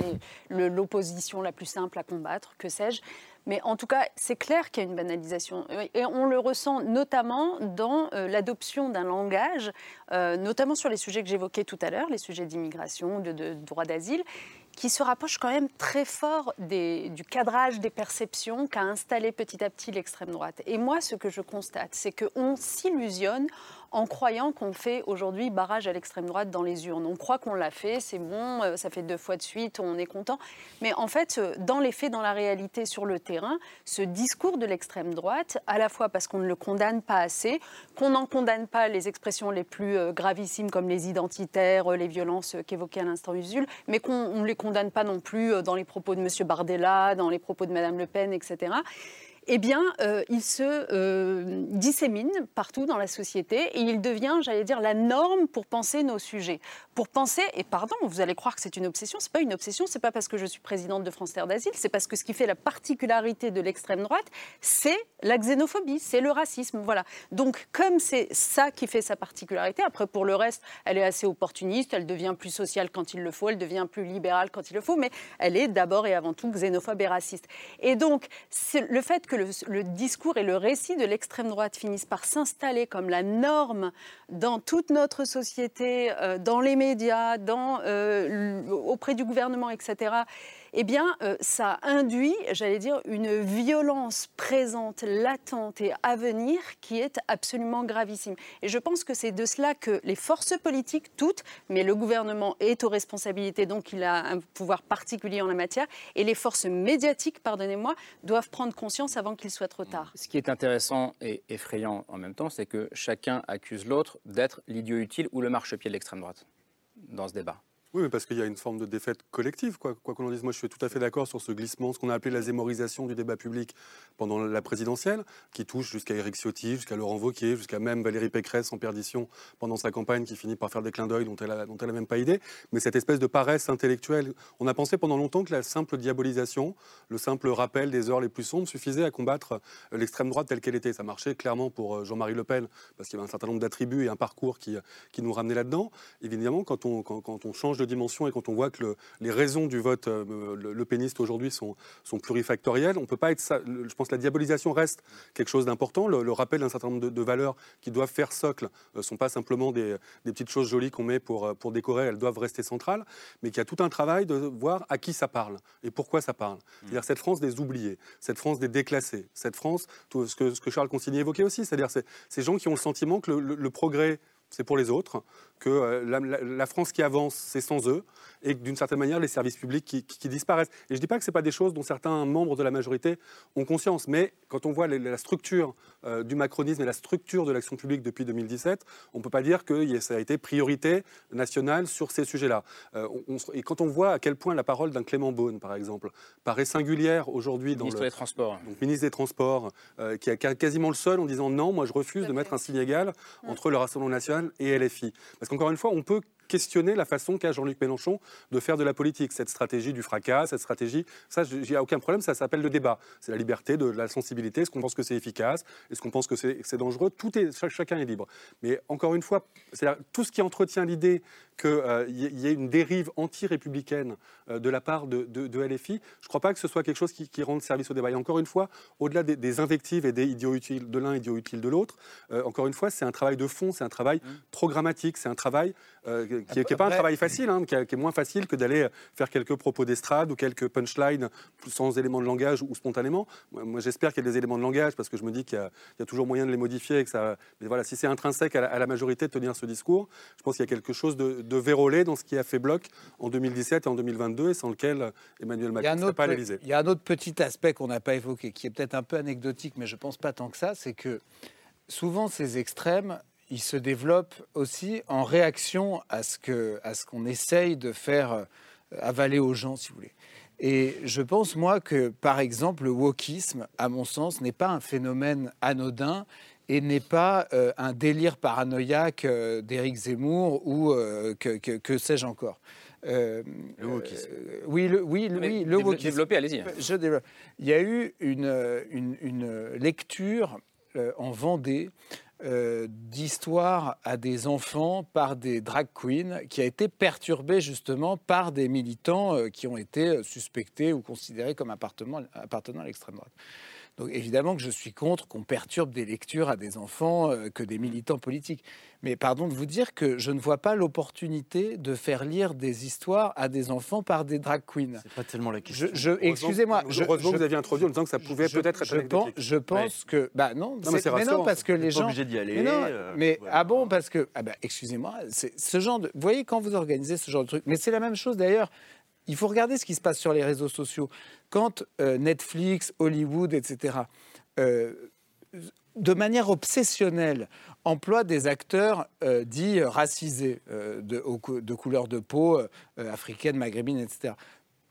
K: l'opposition la plus simple à combattre, que sais-je. Mais en tout cas, c'est clair qu'il y a une banalisation. Et on le ressent notamment dans euh, l'adoption d'un langage, euh, notamment sur les sujets que j'évoquais tout à l'heure, les sujets d'immigration, de, droit d'asile, qui se rapproche quand même très fort du cadrage des perceptions qu'a installé petit à petit l'extrême droite. Et moi, ce que je constate, c'est qu'on s'illusionne en croyant qu'on fait aujourd'hui barrage à l'extrême droite dans les urnes. On croit qu'on l'a fait, c'est bon, euh, ça fait deux fois de suite, on est content. Mais en fait, euh, dans les faits, dans la réalité, sur le terrain, ce discours de l'extrême droite, à la fois parce qu'on ne le condamne pas assez, qu'on n'en condamne pas les expressions les plus euh, gravissimes comme les identitaires, les violences qu'évoquait à l'instant Usul, mais qu'on ne les condamne pas non plus dans les propos de M. Bardella, dans les propos de Mme Le Pen, etc eh bien, euh, il se euh, dissémine partout dans la société et il devient, j'allais dire, la norme pour penser nos sujets. Pour penser, et pardon, vous allez croire que c'est une obsession, c'est pas une obsession, c'est pas parce que je suis présidente de France Terre d'Asile, c'est parce que ce qui fait la particularité de l'extrême droite, c'est la xénophobie, c'est le racisme, voilà. Donc, comme c'est ça qui fait sa particularité, après pour le reste, elle est assez opportuniste, elle devient plus sociale quand il le faut, elle devient plus libérale quand il le faut, mais elle est d'abord et avant tout xénophobe et raciste. Et donc, le fait que le, discours et le récit de l'extrême droite finissent par s'installer comme la norme dans toute notre société, euh, dans les médias, euh, auprès du gouvernement, etc eh bien, euh, ça induit, j'allais dire, une violence présente, latente et à venir qui est absolument gravissime. Et je pense que c'est de cela que les forces politiques, toutes, mais le gouvernement est aux responsabilités, donc il a un pouvoir particulier en la matière, et les forces médiatiques, pardonnez-moi, doivent prendre conscience avant qu'il soit trop tard.
A: Ce qui est intéressant et effrayant en même temps, c'est que chacun accuse l'autre d'être l'idiot utile ou le marchepied de l'extrême droite dans ce débat.
N: Oui, mais parce qu'il y a une forme de défaite collective, quoi qu'on en dise. Moi, je suis tout à fait d'accord sur ce glissement, ce qu'on a appelé la zémorisation du débat public pendant la présidentielle, qui touche jusqu'à Éric Ciotti, jusqu'à Laurent Wauquiez, jusqu'à même Valérie Pécresse en perdition pendant sa campagne, qui finit par faire des clins d'œil dont elle n'a même pas idée. Mais cette espèce de paresse intellectuelle, on a pensé pendant longtemps que la simple diabolisation, le simple rappel des heures les plus sombres suffisait à combattre l'extrême droite telle qu'elle était. Ça marchait clairement pour euh, Jean-Marie Le Pen, parce qu'il y avait un certain nombre d'attributs et un parcours qui, qui nous ramenait là-dedans. Évidemment, quand on, quand, quand on change dimension et quand on voit que les raisons du vote euh, le, péniste aujourd'hui sont, sont, plurifactorielles, on peut pas être ça. Je pense que la diabolisation reste quelque chose d'important. Le, rappel d'un certain nombre de, valeurs qui doivent faire socle ne euh, sont pas simplement des, petites choses jolies qu'on met pour, euh, pour décorer, elles doivent rester centrales, mais qu'il y a tout un travail de voir à qui ça parle et pourquoi ça parle. C'est-à-dire cette France des oubliés, cette France des déclassés, cette France, tout ce, que, ce que Charles Consigny évoquait aussi, c'est-à-dire ces gens qui ont le sentiment que le progrès c'est pour les autres, que euh, la, France qui avance, c'est sans eux, et d'une certaine manière, les services publics qui, disparaissent. Et je ne dis pas que ce pas des choses dont certains membres de la majorité ont conscience, mais quand on voit la structure euh, du macronisme et la structure de l'action publique depuis 2017, on ne peut pas dire que ça a été priorité nationale sur ces sujets-là. Euh, et quand on voit à quel point la parole d'un Clément Beaune, par exemple, paraît singulière aujourd'hui dans
A: ministre
N: le...
A: des Transports.
N: Donc, ministre des Transports, qui est quasiment le seul en disant non, moi je refuse de mettre un signe égal entre le Rassemblement national et LFI. Parce qu'encore une fois, on peut questionner la façon qu'a Jean-Luc Mélenchon de faire de la politique, cette stratégie du fracas, cette stratégie, ça, il n'y a aucun problème, ça s'appelle le débat. C'est la liberté, de la sensibilité, est-ce qu'on pense que c'est efficace, est-ce qu'on pense que c'est dangereux, tout est, chacun est libre. Mais encore une fois, tout ce qui entretient l'idée qu'il euh, y, ait une dérive anti-républicaine euh, de la part de, LFI, je ne crois pas que ce soit quelque chose qui, rende service au débat. Et encore une fois, au-delà des, invectives et des idiots utiles de l'un, idiots utiles de l'autre, euh, encore une fois, c'est un travail de fond, c'est un travail mmh. programmatique, c'est un travail qui n'est pas un travail facile, hein, qui, est moins facile que d'aller faire quelques propos d'estrade ou quelques punchlines sans éléments de langage ou spontanément. Moi, j'espère qu'il y a des éléments de langage parce que je me dis qu'il y, a toujours moyen de les modifier. que ça... Mais voilà, si c'est intrinsèque à la, majorité de tenir ce discours, je pense qu'il y a quelque chose de, de vérolé dans ce qui a fait bloc en 2017 et en 2022 et sans lequel Emmanuel Macron ne pas à l'Élysée.
B: Il y a un autre petit aspect qu'on n'a pas évoqué, qui est peut-être un peu anecdotique, mais je ne pense pas tant que ça, c'est que souvent ces extrêmes il se développe aussi en réaction à ce qu'on ce essaye de faire euh, avaler aux gens, si vous voulez. Et je pense, moi, que, par exemple, le wokisme, à mon sens, n'est pas un phénomène anodin et n'est pas euh, un délire paranoïaque euh, d'Éric Zemmour ou euh, que, que- que sais-je encore.
L: Le wokisme.
B: oui, le, oui, le- oui, le wokisme.
A: développez, allez-y.
B: Je développe. Il y a eu une, une, une lecture euh, en Vendée euh, d'histoires à des enfants par des drag queens qui a été perturbée justement par des militants euh, qui ont été euh, suspectés ou considérés comme appartenant à l'extrême droite. Donc évidemment que je suis contre qu'on perturbe des lectures à des enfants euh, que des militants politiques. Mais pardon de vous dire que je ne vois pas l'opportunité de faire lire des histoires à des enfants par des drag queens.
L: C'est pas tellement la question.
B: je- excusez-moi. je-
N: Heureusement
B: je-
N: que vous aviez introduit en disant que ça pouvait peut-être être
B: je pense, je pense que bah non,
N: Non, mais
B: c'est-
N: c'est
B: mais, non parce que les gens
L: obligé d'y aller,
B: Mais, non,
L: euh,
B: mais
L: voilà.
B: ah bon parce que ah bah excusez-moi, c'est ce genre de vous voyez quand vous organisez ce genre de truc, mais c'est la même chose d'ailleurs. Il faut regarder ce qui se passe sur les réseaux sociaux. Quand euh, Netflix, Hollywood, etc. euh, de manière obsessionnelle, emploie des acteurs euh, dits racisés, de, de couleur de peau africaine, maghrébine, etc.,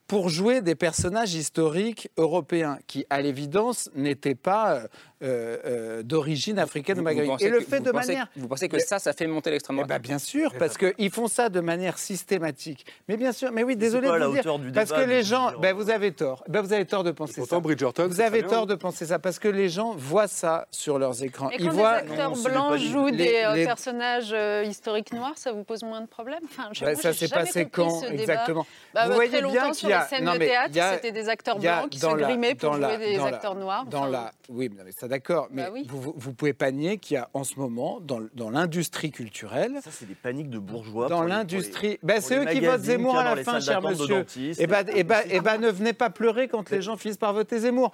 B: pour jouer des personnages historiques européens qui, à l'évidence, n'étaient pas euh, euh, d'origine africaine ou
A: Vous-
B: maghrébine. Et le
A: que-
B: fait de
A: pensez-
B: manière...
A: Vous pensez que
B: Mais-
A: ça, ça fait monter l'extrême
B: eh
A: droite
B: ben, bien sûr, parce qu'ils font ça de manière systématique. Mais bien sûr, mais oui, désolé
L: pas à
B: de
L: la
B: vous dire,
L: hauteur du
B: parce que les gens, ben, vous avez tort. Ben, vous avez tort de penser
N: Pourtant,
B: ça.
N: Bridgerton,
B: Vous avez tort de penser ça parce que les gens voient ça sur leurs écrans.
K: Et
B: Ils
K: quand
B: voient.
K: des acteurs
L: Non,
K: blancs
L: pas-
K: jouent
B: les-
K: des euh,
B: les-
K: personnages euh, historiques noirs, ça vous pose moins de problèmes? Enfin, je-
B: Ben,
K: moi,
B: ça s'est passé quand exactement
K: Bah,
B: Vous
K: bah,
B: voyez bien
K: longtemps
B: qu'il
K: sur
B: y a-
K: les scènes de théâtre,
B: il y a-
K: c'était des acteurs
B: il y a
K: blancs qui
B: dans
K: se
B: la-
K: grimaient pour jouer des acteurs noirs.
B: Dans la, oui, mais ça d'accord, mais
K: Bah oui.
B: vous, vous, vous pouvez pas nier qu'il y a en ce moment dans, dans l'industrie culturelle,
L: Ça, c'est des paniques de bourgeois.
B: dans l'industrie, ben, c'est eux qui votent Zemmour à la fin, cher monsieur. Et ben, et ben, et ben, ne venez pas pleurer quand les gens finissent par voter Zemmour.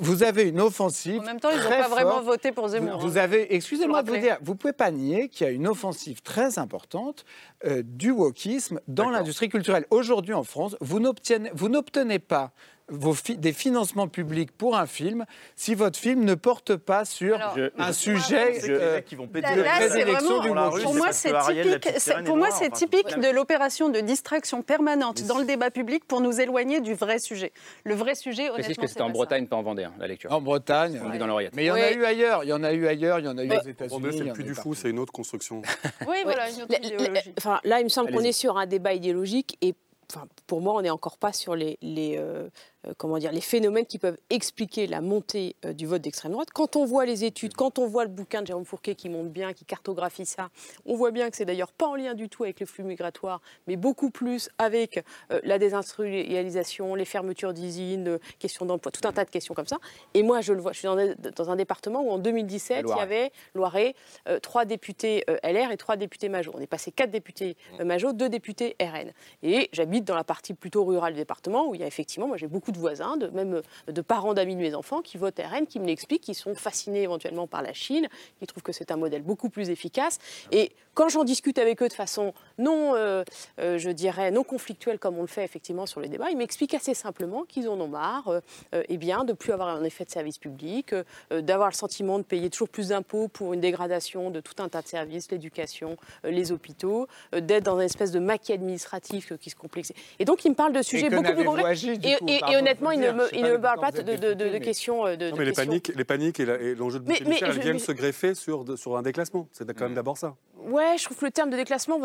B: Vous avez une offensive.
K: En même temps, ils n'ont pas vraiment voté pour Zemmour.
B: Vous, vous
K: hein.
B: avez, excusez-moi de vous dire, vous pouvez pas nier qu'il y a une offensive très importante euh, du wokisme dans l'industrie culturelle. Aujourd'hui en France, vous n'obtenez, vous n'obtenez pas vos fi- des financements publics pour un film si votre film ne porte pas sur
K: Alors,
B: un
A: je-
B: sujet
L: je-
B: euh,
L: qui vont péter
K: Là, là, vraiment-
B: du
L: rue.
K: Pour
L: c'est
K: moi, c'est
L: que
K: typique, pour moi, c'est typique de l'opération de distraction permanente dans le débat public pour nous éloigner du vrai sujet. Le vrai sujet, honnêtement,
A: que
K: c'est
A: c'était en
K: ça.
A: Bretagne, pas en Vendée, hein, la lecture.
B: En Bretagne.
A: On dit dans l'oreillette.
B: Mais il y en a eu ailleurs. Il y en a eu ailleurs. Il y en a eu aux
N: Vendée,
B: États-Unis.
N: c'est plus du fou, c'est une autre construction.
K: Oui, voilà, une autre idéologie.
J: enfin, là, il me semble qu'on est sur un débat idéologique et enfin, pour moi, on n'est encore pas sur les, les, euh, comment dire, les phénomènes qui peuvent expliquer la montée euh, du vote d'extrême droite. Quand on voit les études, quand on voit le bouquin de Jérôme Fourquet qui montre bien, qui cartographie ça, on voit bien que c'est d'ailleurs pas en lien du tout avec les flux migratoires, mais beaucoup plus avec euh, la désindustrialisation, les fermetures d'usines, euh, questions d'emploi, tout un tas de questions comme ça. Et moi, je le vois, je suis dans, un- département où en 2017, il y avait Loiret, euh, trois députés euh, LR et trois députés majos. On est passé quatre députés euh, majos, deux députés RN. Et j'habite dans la partie plutôt rurale du département où il y a effectivement, moi j'ai beaucoup de voisins, de, même euh, de parents d'amis de mes enfants qui votent RN, qui me l'expliquent, qui sont fascinés éventuellement par la Chine, qui trouvent que c'est un modèle beaucoup plus efficace. Et quand j'en discute avec eux de façon non, euh, euh, je dirais, non conflictuelle comme on le fait effectivement sur les débats, ils m'expliquent assez simplement qu'ils en ont marre euh, eh bien, de plus avoir un effet de service public, d'avoir le sentiment de payer toujours plus d'impôts pour une dégradation de tout un tas de services, l'éducation, les hôpitaux, d'être dans une espèce de maquis administratif qui se complexe. Et donc, ils me parlent de sujets beaucoup plus complexes. Et, et- et honnêtement,
B: le
J: ne me,
B: pas
J: ne
B: quand
J: pas de, questions euh, de,
N: Non, mais les paniques, les paniques et l'enjeu de Michel, elles viennent se greffer sur, sur un déclassement. C'est quand même d'abord ça.
J: Ouais, je trouve que le terme de déclassement,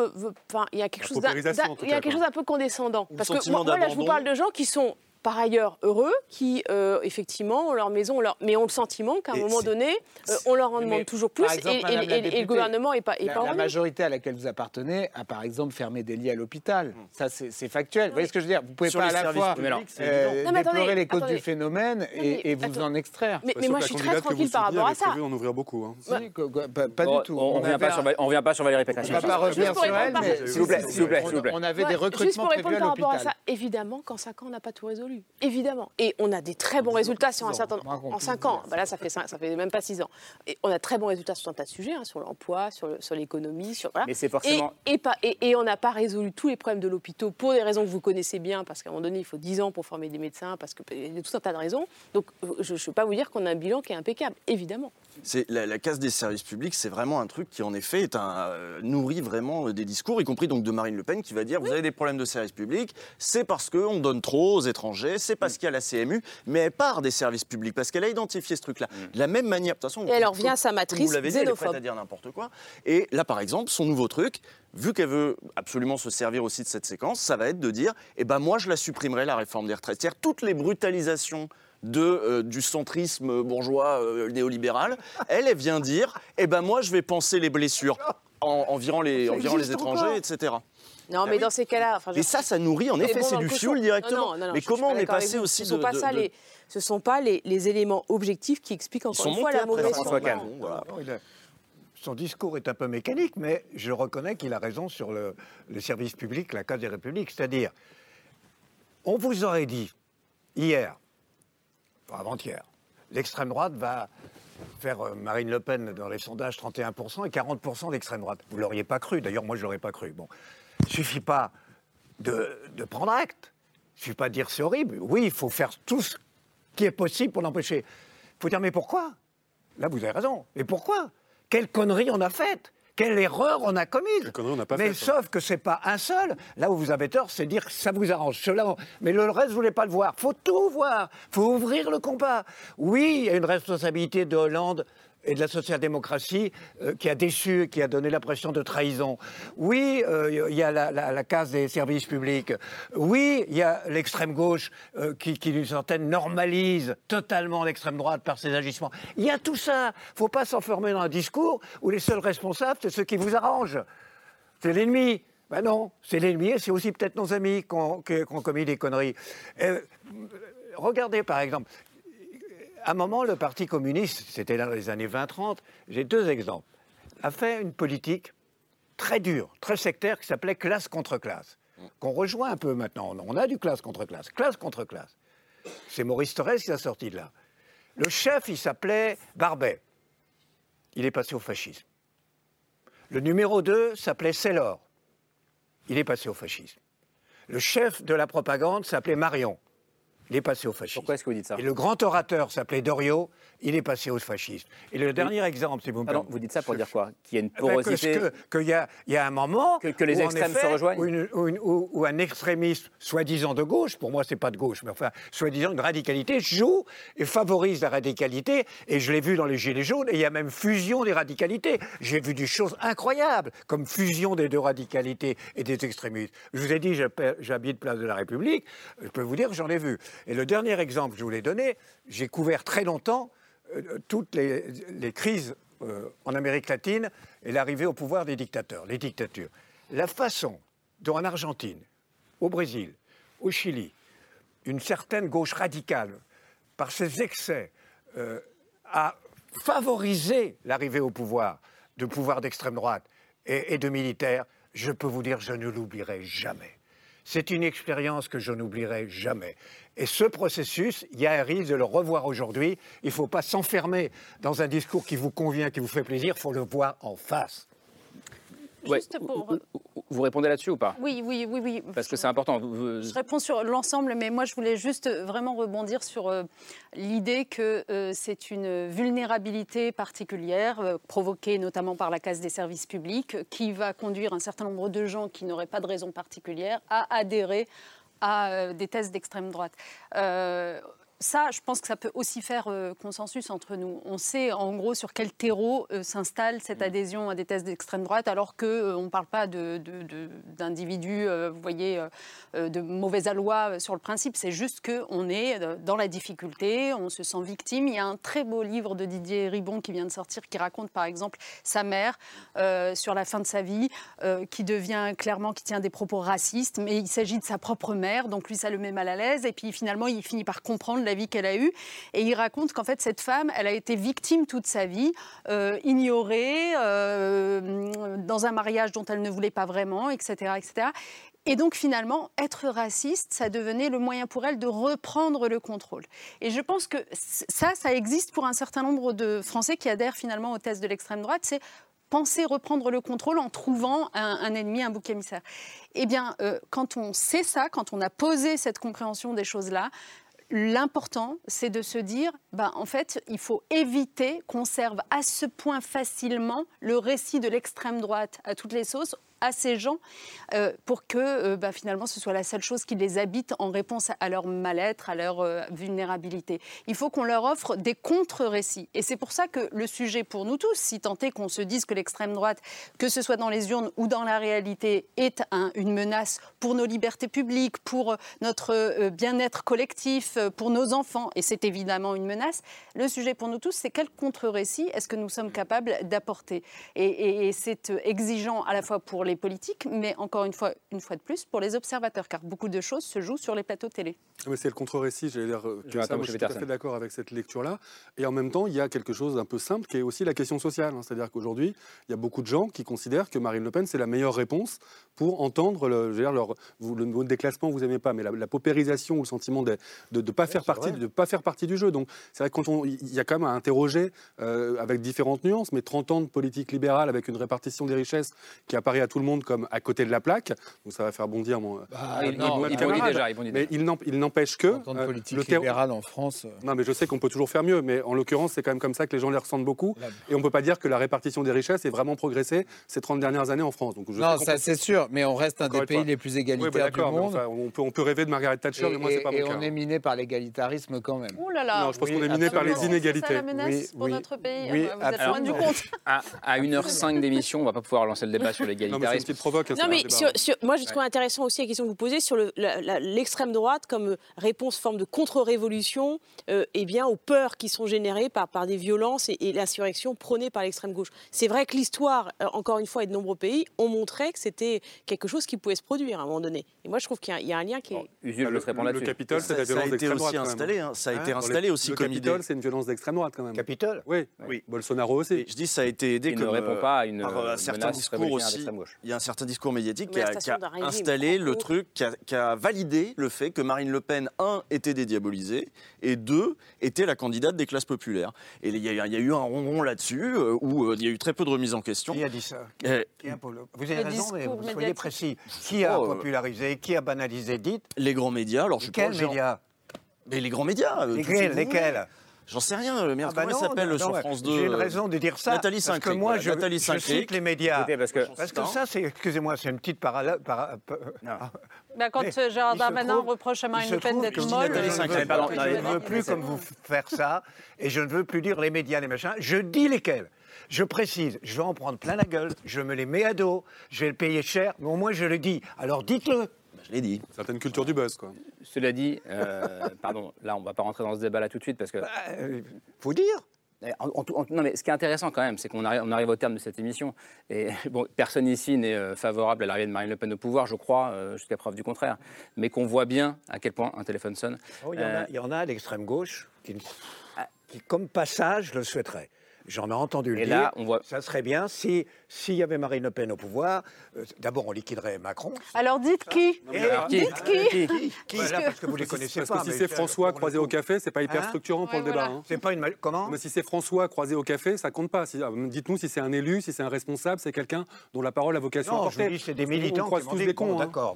J: il y a quelque chose d'un- il peu condescendant. Parce que moi, là, je vous parle de gens qui sont par ailleurs heureux, qui euh, effectivement ont leur maison, ont leur... mais ont le sentiment qu'à un
B: Et
J: moment donné, euh, on leur en
B: Mais,
J: demande toujours plus
B: exemple,
J: et, le gouvernement n'est pas, est
B: La,
J: pas
B: la majorité à laquelle vous appartenez a par exemple fermé des lits à l'hôpital. Ça, c'est factuel. Vous voyez ce que je veux dire? Vous pouvez
L: Sur
B: pas à la fois
L: publics,
B: euh.
J: Non, mais attendez,
B: déplorer les causes
J: attendez.
B: du phénomène
J: Non, mais
B: et, et vous
J: attends.
B: en extraire.
J: Mais,
N: sûr
J: moi, je suis très tranquille par rapport à
N: avait
J: ça.
N: en ouvrir beaucoup. hein.
B: Si, quoi, quoi, pas, pas
A: Bon,
B: du tout.
A: On ne revient,
B: avait
A: pas sur, on Valérie Pécresse.
B: on va pas revenir sur elle, mais
A: S'il vous plaît, s'il vous plaît,
B: on-
A: s'il vous plaît.
B: On avait des
J: Ouais, Juste
B: recrutements
J: pour
B: prévus
J: répondre
B: à
J: par rapport à
B: l'hôpital.
J: ça, évidemment qu'en 5 ans, on n'a pas tout résolu. Évidemment. Et on a des très bons résultats sur un certain En
B: puisse
J: 5 ans. Bah là, ça fait, ça fait même pas 6 ans. Et on a très bons résultats sur un tas de sujets, hein, sur l'emploi, sur, le- sur l'économie, sur. Voilà.
A: Mais c'est forcément.
J: Et, et, pas- et- et on n'a pas résolu tous les problèmes de l'hôpital pour des raisons que vous connaissez bien, parce qu'à un moment donné, il faut 10 ans pour former des médecins, parce qu'il y a tout un tas de raisons. Donc, je ne peux pas vous dire qu'on a un bilan qui est impeccable, évidemment.
L: C'est la, la casse des services publics, c'est vraiment un truc qui en effet est un, euh, nourrit vraiment euh, des discours, y compris donc de Marine Le Pen qui va dire vous avez des problèmes de services publics, c'est parce qu'on donne trop aux étrangers c'est parce qu'il y a la CMU, mais elle part des services publics parce qu'elle a identifié ce truc-là. De la même manière, de toute façon.
J: Et elle en revient à sa matrice
L: Vous l'avez dit, elle est prête à dire n'importe quoi. Et là, par exemple, son nouveau truc, vu qu'elle veut absolument se servir aussi de cette séquence, ça va être de dire, eh ben moi, je la supprimerai la réforme des retraites. C'est-à-dire toutes les brutalisations de, euh, du centrisme bourgeois euh, néolibéral, elle, elle vient dire, eh ben moi, je vais penser les blessures en, environ les,
J: Ça
L: environ les étrangers,
J: encore.
L: etc.
J: Non,
L: Ah
J: mais dans ces cas-là. enfin, je-
L: Et ça, ça nourrit, en
J: Mais
L: effet, c'est du fioul directement.
J: Non, non, non,
L: mais comment on est passé aussi
J: ce sont
L: de-
J: pas
L: de-
J: ça
L: de-
J: les, Ce ne sont pas les, les éléments objectifs qui expliquent encore une fois la mauvaise
M: Son discours est un peu mécanique, mais je reconnais qu'il a raison sur le, le service public, la case des républiques. C'est-à-dire, on vous aurait dit hier, enfin, avant-hier, l'extrême droite va faire euh, Marine Le Pen dans les sondages 31% et 40% d'extrême droite. Vous l'auriez pas cru, d'ailleurs moi je l'aurais pas cru. Bon, il suffit pas de, de prendre acte. Il suffit pas de dire c'est horrible. Oui, il faut faire tout ce qui est possible pour l'empêcher. Il faut dire mais pourquoi? Là vous avez raison. Mais pourquoi? Quelle connerie on a faite? Quelle erreur on a commise?
N: On pas
M: Mais
N: hein.
M: sauf que c'est pas un seul. Là où vous avez tort, c'est dire que ça vous arrange. Cela, mais le reste, vous voulez pas le voir. Faut tout voir. Faut ouvrir le combat. Oui, il y a une responsabilité de Hollande et de la social-démocratie euh, qui a déçu, qui a donné l'impression de trahison. Oui, euh, il y a la, la- case des services publics. Oui, il y a l'extrême gauche euh, qui, d'une certaine normalise totalement l'extrême droite par ses agissements. Il y a tout ça. faut pas s'enfermer dans un discours où les seuls responsables, c'est ceux qui vous arrangent. C'est l'ennemi. Ben non, c'est l'ennemi et c'est aussi peut-être nos amis qui ont, commis des conneries. Regardez par exemple, à un moment, le Parti communiste, c'était dans les années 20-30, j'ai deux exemples, a fait une politique très dure, très sectaire, qui s'appelait classe contre classe, qu'on rejoint un peu maintenant. On a du classe contre classe, classe contre classe. C'est Maurice Thorez qui a sorti de là. Le chef, il s'appelait Barbet. Il est passé au fascisme. Le numéro 2 s'appelait Sellor. Il est passé au fascisme. Le chef de la propagande s'appelait Marion. Il est passé au fascisme.
A: Pourquoi est-ce que vous dites ça
M: Et le grand orateur s'appelait Dorio. Il est passé au fascisme. Et le dernier exemple, si vous me permettez.
A: vous dites ça pour dire quoi Qu'il y a une
M: Eh ben, que-
A: porosité
M: que- Qu'il y, a- il y a un moment.
A: Que- que les
M: où,
A: extrêmes se rejoignent
M: Où, une- où une- où- où un extrémiste, soi-disant de gauche, pour moi, c'est pas de gauche, mais enfin, soi-disant de radicalité, joue et favorise la radicalité. Et je l'ai vu dans les Gilets jaunes, et il y a même fusion des radicalités. J'ai vu des choses incroyables, comme fusion des deux radicalités et des extrémistes. Je vous ai dit, j'habite place de la République, je peux vous dire que j'en ai vu. Et le dernier exemple que je voulais donner, j'ai couvert très longtemps euh, toutes les, crises euh, en Amérique latine et l'arrivée au pouvoir des dictateurs, les dictatures. La façon dont en Argentine, au Brésil, au Chili, une certaine gauche radicale, par ses excès, euh, a favorisé l'arrivée au pouvoir de pouvoirs d'extrême droite et, et de militaires, je peux vous dire, je ne l'oublierai jamais. C'est une expérience que je n'oublierai jamais. Et ce processus, il y a un risque de le revoir aujourd'hui. Il ne faut pas s'enfermer dans un discours qui vous convient, qui vous fait plaisir, il faut le voir en face.
A: Ouais.
K: Juste pour-
A: Vous répondez là-dessus ou pas?
K: Oui, oui, oui, oui.
A: Parce que c'est important.
K: Je réponds sur l'ensemble, mais moi je voulais juste vraiment rebondir sur euh, l'idée que euh, c'est une vulnérabilité particulière, euh, provoquée notamment par la casse des services publics, qui va conduire un certain nombre de gens qui n'auraient pas de raison particulière à adhérer à euh, des thèses d'extrême droite. Euh, ça, je pense que ça peut aussi faire euh, consensus entre nous. On sait en gros sur quel terreau euh, s'installe cette adhésion à des thèses d'extrême droite, alors qu'on ne parle pas d'individus, euh, vous voyez, euh, euh, de mauvais aloi euh, sur le principe. C'est juste qu'on est euh, dans la difficulté, on se sent victime. Il y a un très beau livre de Didier Ribon qui vient de sortir qui raconte par exemple sa mère euh, sur la fin de sa vie, euh, qui devient clairement, qui tient des propos racistes, mais il s'agit de sa propre mère, donc lui ça le met mal à l'aise. Et puis finalement, il finit par comprendre la vie qu'elle a eue. Et il raconte qu'en fait, cette femme, elle a été victime toute sa vie, euh, ignorée, euh, dans un mariage dont elle ne voulait pas vraiment, etc. etc. Et donc finalement, être raciste, ça devenait le moyen pour elle de reprendre le contrôle. Et je pense que ça, ça existe pour un certain nombre de Français qui adhèrent finalement aux thèses de l'extrême droite. C'est penser reprendre le contrôle en trouvant un, un ennemi, un bouc émissaire. Eh bien, euh, quand on sait ça, quand on a posé cette compréhension des choses-là, L'important, c'est de se dire, ben, en fait, il faut éviter qu'on serve à ce point facilement le récit de l'extrême droite à toutes les sauces à ces gens euh, pour que euh, bah, finalement ce soit la seule chose qui les habite en réponse à leur mal-être, à leur euh, vulnérabilité. Il faut qu'on leur offre des contre-récits. Et c'est pour ça que le sujet pour nous tous, si tant est qu'on se dise que l'extrême droite, que ce soit dans les urnes ou dans la réalité, est un- une menace pour nos libertés publiques, pour notre bien-être collectif, pour nos enfants, et c'est évidemment une menace, le sujet pour nous tous, c'est quel contre-récit est-ce que nous sommes capables d'apporter? Et, c'est exigeant à la fois pour les politiques, mais encore une fois, une fois de plus, pour les observateurs, car beaucoup de choses se jouent sur les plateaux télé.
N: Mais c'est le contre-récit, j'allais dire. euh, que ça, moi, je suis tout à fait d'accord avec cette lecture-là. Et en même temps, il y a quelque chose d'un peu simple qui est aussi la question sociale. hein. C'est-à-dire qu'aujourd'hui, il y a beaucoup de gens qui considèrent que Marine Le Pen, c'est la meilleure réponse pour entendre le, je veux dire, leur, vous- le mot déclassement, vous n'aimez pas, mais la, la paupérisation ou le sentiment de ne pas, faire partie- de pas faire partie du jeu. Donc, c'est vrai que quand on, il y a quand même à interroger euh, avec différentes nuances, mais 30 ans de politique libérale avec une répartition des richesses qui apparaît à tout le monde comme à côté de la plaque, donc ça va faire bondir mon.
A: Ah, il- déjà,
N: Mais il n'empêche que. Euh,
B: politique
N: le
B: libérale en France. euh,
N: non, mais je sais qu'on peut toujours faire mieux, mais en l'occurrence, c'est quand même comme ça que les gens les ressentent beaucoup. Et on ne peut pas dire que la répartition des richesses ait vraiment progressé ces 30 dernières années en France. Donc, je
B: Non, ça c'est sûr, mais on reste un
N: Encore
B: des pays les plus
N: Oui, bah,
B: égalitaires du monde.
N: enfin, on, peut, on peut rêver de Margaret Thatcher, mais moi,
B: Et-
N: c'est pas
B: et
N: mon cas.
B: on est miné par l'égalitarisme quand même.
K: Ouh là là
N: Non, je pense
B: Oui,
N: qu'on est miné par les inégalités.
K: C'est ça la menace
B: Oui,
K: pour
B: oui.
K: notre pays
B: Oui,
K: Vous êtes loin du compte.
A: À, à 1h05 d'émission, on va pas pouvoir lancer le débat sur
N: Non, mais c'est une
A: l'égalitarisme.
N: petite provoque. hein,
J: Non, mais
N: débat.
J: sur- sur- moi, je trouve intéressant aussi la question que vous posez sur le- l'extrême droite comme réponse, forme de contre-révolution euh, eh bien, aux peurs qui sont générées par, par des violences et, et l'insurrection prônée par l'extrême gauche. C'est vrai que l'histoire, euh, encore une fois, et de nombreux pays ont montré que c'était quelque chose qui pouvait se produire à un moment donné. Et moi, je trouve qu'il y, a- il y a un lien qui est.
A: Usul, je laisse répondre
N: le
A: là-dessus.
N: Capitole, c'est
L: Ça-
N: la
L: ça a
N: violence
L: été
N: d'extrême
L: aussi
N: droite. quand même.
L: installé, hein, ça a été
N: Dans les-
L: installé aussi
N: le
L: comme
N: Capitole,
L: idée.
N: c'est une violence d'extrême droite quand même.
M: Capitole
N: Oui,
L: Oui.
N: Bolsonaro aussi.
L: Et je dis ça a été aidé
A: Il ne
L: comme,
A: répond
L: euh,
A: pas à une,
L: par
A: euh,
L: un certain discours aussi.
A: d'extrême gauche.
L: Il y a un certain discours médiatique qui a,
J: L'arrestation
L: qui a
J: d'un régime
L: installé le truc, qui a, qui a validé le fait que Marine Le Pen, un, était dédiabolisée, et deux, était la candidate des classes populaires. Et il y a, il y a eu un ronron là-dessus, euh, où euh, il y a eu très peu de remise en question.
M: Qui a dit ça?
L: Euh,
M: Vous avez raison, mais
K: discours
M: soyez
K: médiatique.
M: précis. Qui a
L: Oh,
M: popularisé Qui a banalisé? Dites.
L: les grands médias, alors je
M: Quels médias?
L: Mais les grands médias.
M: Lesquels
L: vous
M: Lesquels?
L: J'en sais rien, euh, merde,
M: Ah bah
L: comment
M: non,
L: elle s'appelle
M: non,
L: sur
M: non,
L: France 2
M: J'ai une raison de dire ça.
L: Nathalie
M: parce que moi,
L: voilà,
M: je,
L: Nathalie
M: je cite les médias.
A: Écoutez, parce que
M: Parce que ça, c'est, excusez-moi, c'est une petite parallèle. Para, pa- pa-
K: Bah, quand euh, Gérard
M: il
K: Darmanin reproche à
M: il
K: Marine Le Pen d'être molle. Je
M: ne veux plus comme vous faire ça, et je ne veux plus dire les médias, les machins. Je dis lesquels. Je précise, je vais en prendre plein la gueule, je me les mets à dos, je vais le payer cher, mais au moins je le dis. Alors dites-le.
L: Je l'ai dit.
N: Certaine culture du buzz, quoi.
A: Cela dit, euh, pardon, là, on va pas rentrer dans ce débat-là tout de suite parce que.
M: Euh, faut dire.
A: En- en tout- en- non, mais ce qui est intéressant quand même, c'est qu'on arrive, on arrive au terme de cette émission. Et bon, personne ici n'est euh, favorable à l'arrivée de Marine Le Pen au pouvoir, je crois, euh, jusqu'à preuve du contraire. Mais qu'on voit bien à quel point un téléphone sonne.
M: Oh, il, y en
A: Euh,
M: a, il y en a à l'extrême gauche qui, qui, comme passage, le souhaiterait. J'en ai entendu le
A: Et
M: dire.
A: là, on voit-
M: Ça serait bien si s'il y avait Marine Le Pen au pouvoir. euh, D'abord, on liquiderait Macron.
K: Alors dites qui
M: Et-
A: alors, qui
K: Dites qui
M: Qui
K: Parce
M: Voilà,
K: que-
M: parce que vous les
N: Parce
M: connaissez
N: parce
M: pas.
N: que si c'est François croisé au café, c'est pas hyper
M: Hein
N: structurant pour
K: Ouais,
N: le débat.
K: voilà.
N: hein.
M: C'est pas une mal- comment
N: Mais si c'est François croisé au café, ça compte pas. Si- ah, Dites-nous si c'est un élu, si c'est un responsable, c'est quelqu'un dont la parole a vocation à
M: Non, je
N: porter.
M: c'est des
N: Parce
M: militants
N: croise
M: qui m'ont
N: tous des cons. hein.
M: D'accord.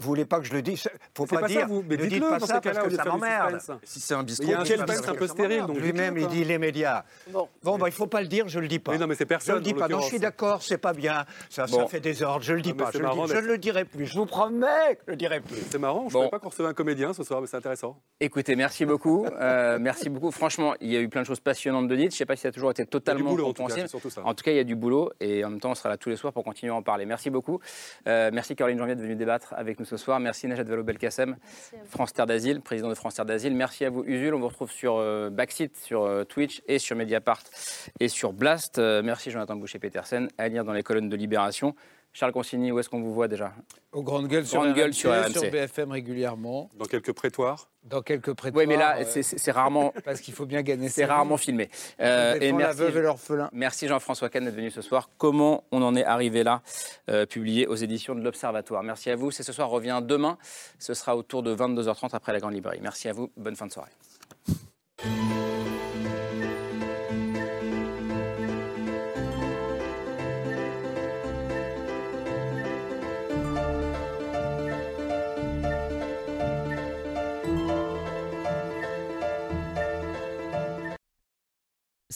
M: Vous, voulez pas que je le dise? Faut
N: C'est
M: pas,
N: pas ça,
M: dire.
N: vous- mais
M: ne dites pas ça parce que ça m'emmerde.
L: Si c'est un
N: Mais
L: bistrot,
N: il y a un suspense un peu stérile,
M: Lui-même, il dit les médias.
J: Bon.
M: Bon, bah, il faut pas le dire, je le dis pas.
N: Mais non, mais c'est
M: Je
N: personne,
M: le dis pas. Non, je suis d'accord, c'est pas bien. Ça, ça
A: Bon.
M: fait désordre. Je le dis pas.
N: c'est
M: Je, le,
N: marrant
M: dis- je
N: d'être-
M: ne le dirai plus. Je vous promets que je le dirai plus.
N: C'est marrant, je
A: Bon.
N: ne savais pas qu'on recevait un comédien ce soir, mais c'est intéressant.
A: Écoutez, merci beaucoup. Euh, merci beaucoup. Franchement, il y a eu plein de choses passionnantes de dites. Je ne sais pas si ça a toujours été totalement
N: boulot, en tout cas,
A: compréhensible.
N: ça.
A: En tout cas, il y a du boulot et en même temps, on sera là tous les soirs pour continuer à en parler. Merci beaucoup. Euh, merci Caroline Janvier de venir débattre avec nous ce soir. Merci Najat Vallaud-Belkacem, France Terre d'Asile, président de France Terre d'Asile. Merci à vous Usul. On vous retrouve sur euh, Backseat, sur euh, Twitch et sur Mediapart et sur Blast. Euh, merci Jonathan Boucher-Petersen. À lire dans les colonnes de Libération. Charles Consigny, où est-ce qu'on vous voit déjà?
B: Aux grandes gueules sur,
A: Grande gueule sur
B: BFM régulièrement,
N: Dans quelques prétoires?
B: dans quelques prétoires.
A: Oui, mais là,
B: euh,
A: c'est- rarement,
B: parce qu'il faut bien gagner.
A: c'est
B: vie.
A: rarement filmé. Euh,
B: la
A: merci,
B: veuve et l'orphelin.
A: Merci Jean-François Kahn d'être venu ce soir. Comment on en est arrivé là, euh, publié aux éditions de l'Observatoire? Merci à vous. C'est ce soir revient demain. Ce sera autour de 22h30 après la Grande Librairie. Merci à vous. Bonne fin de soirée.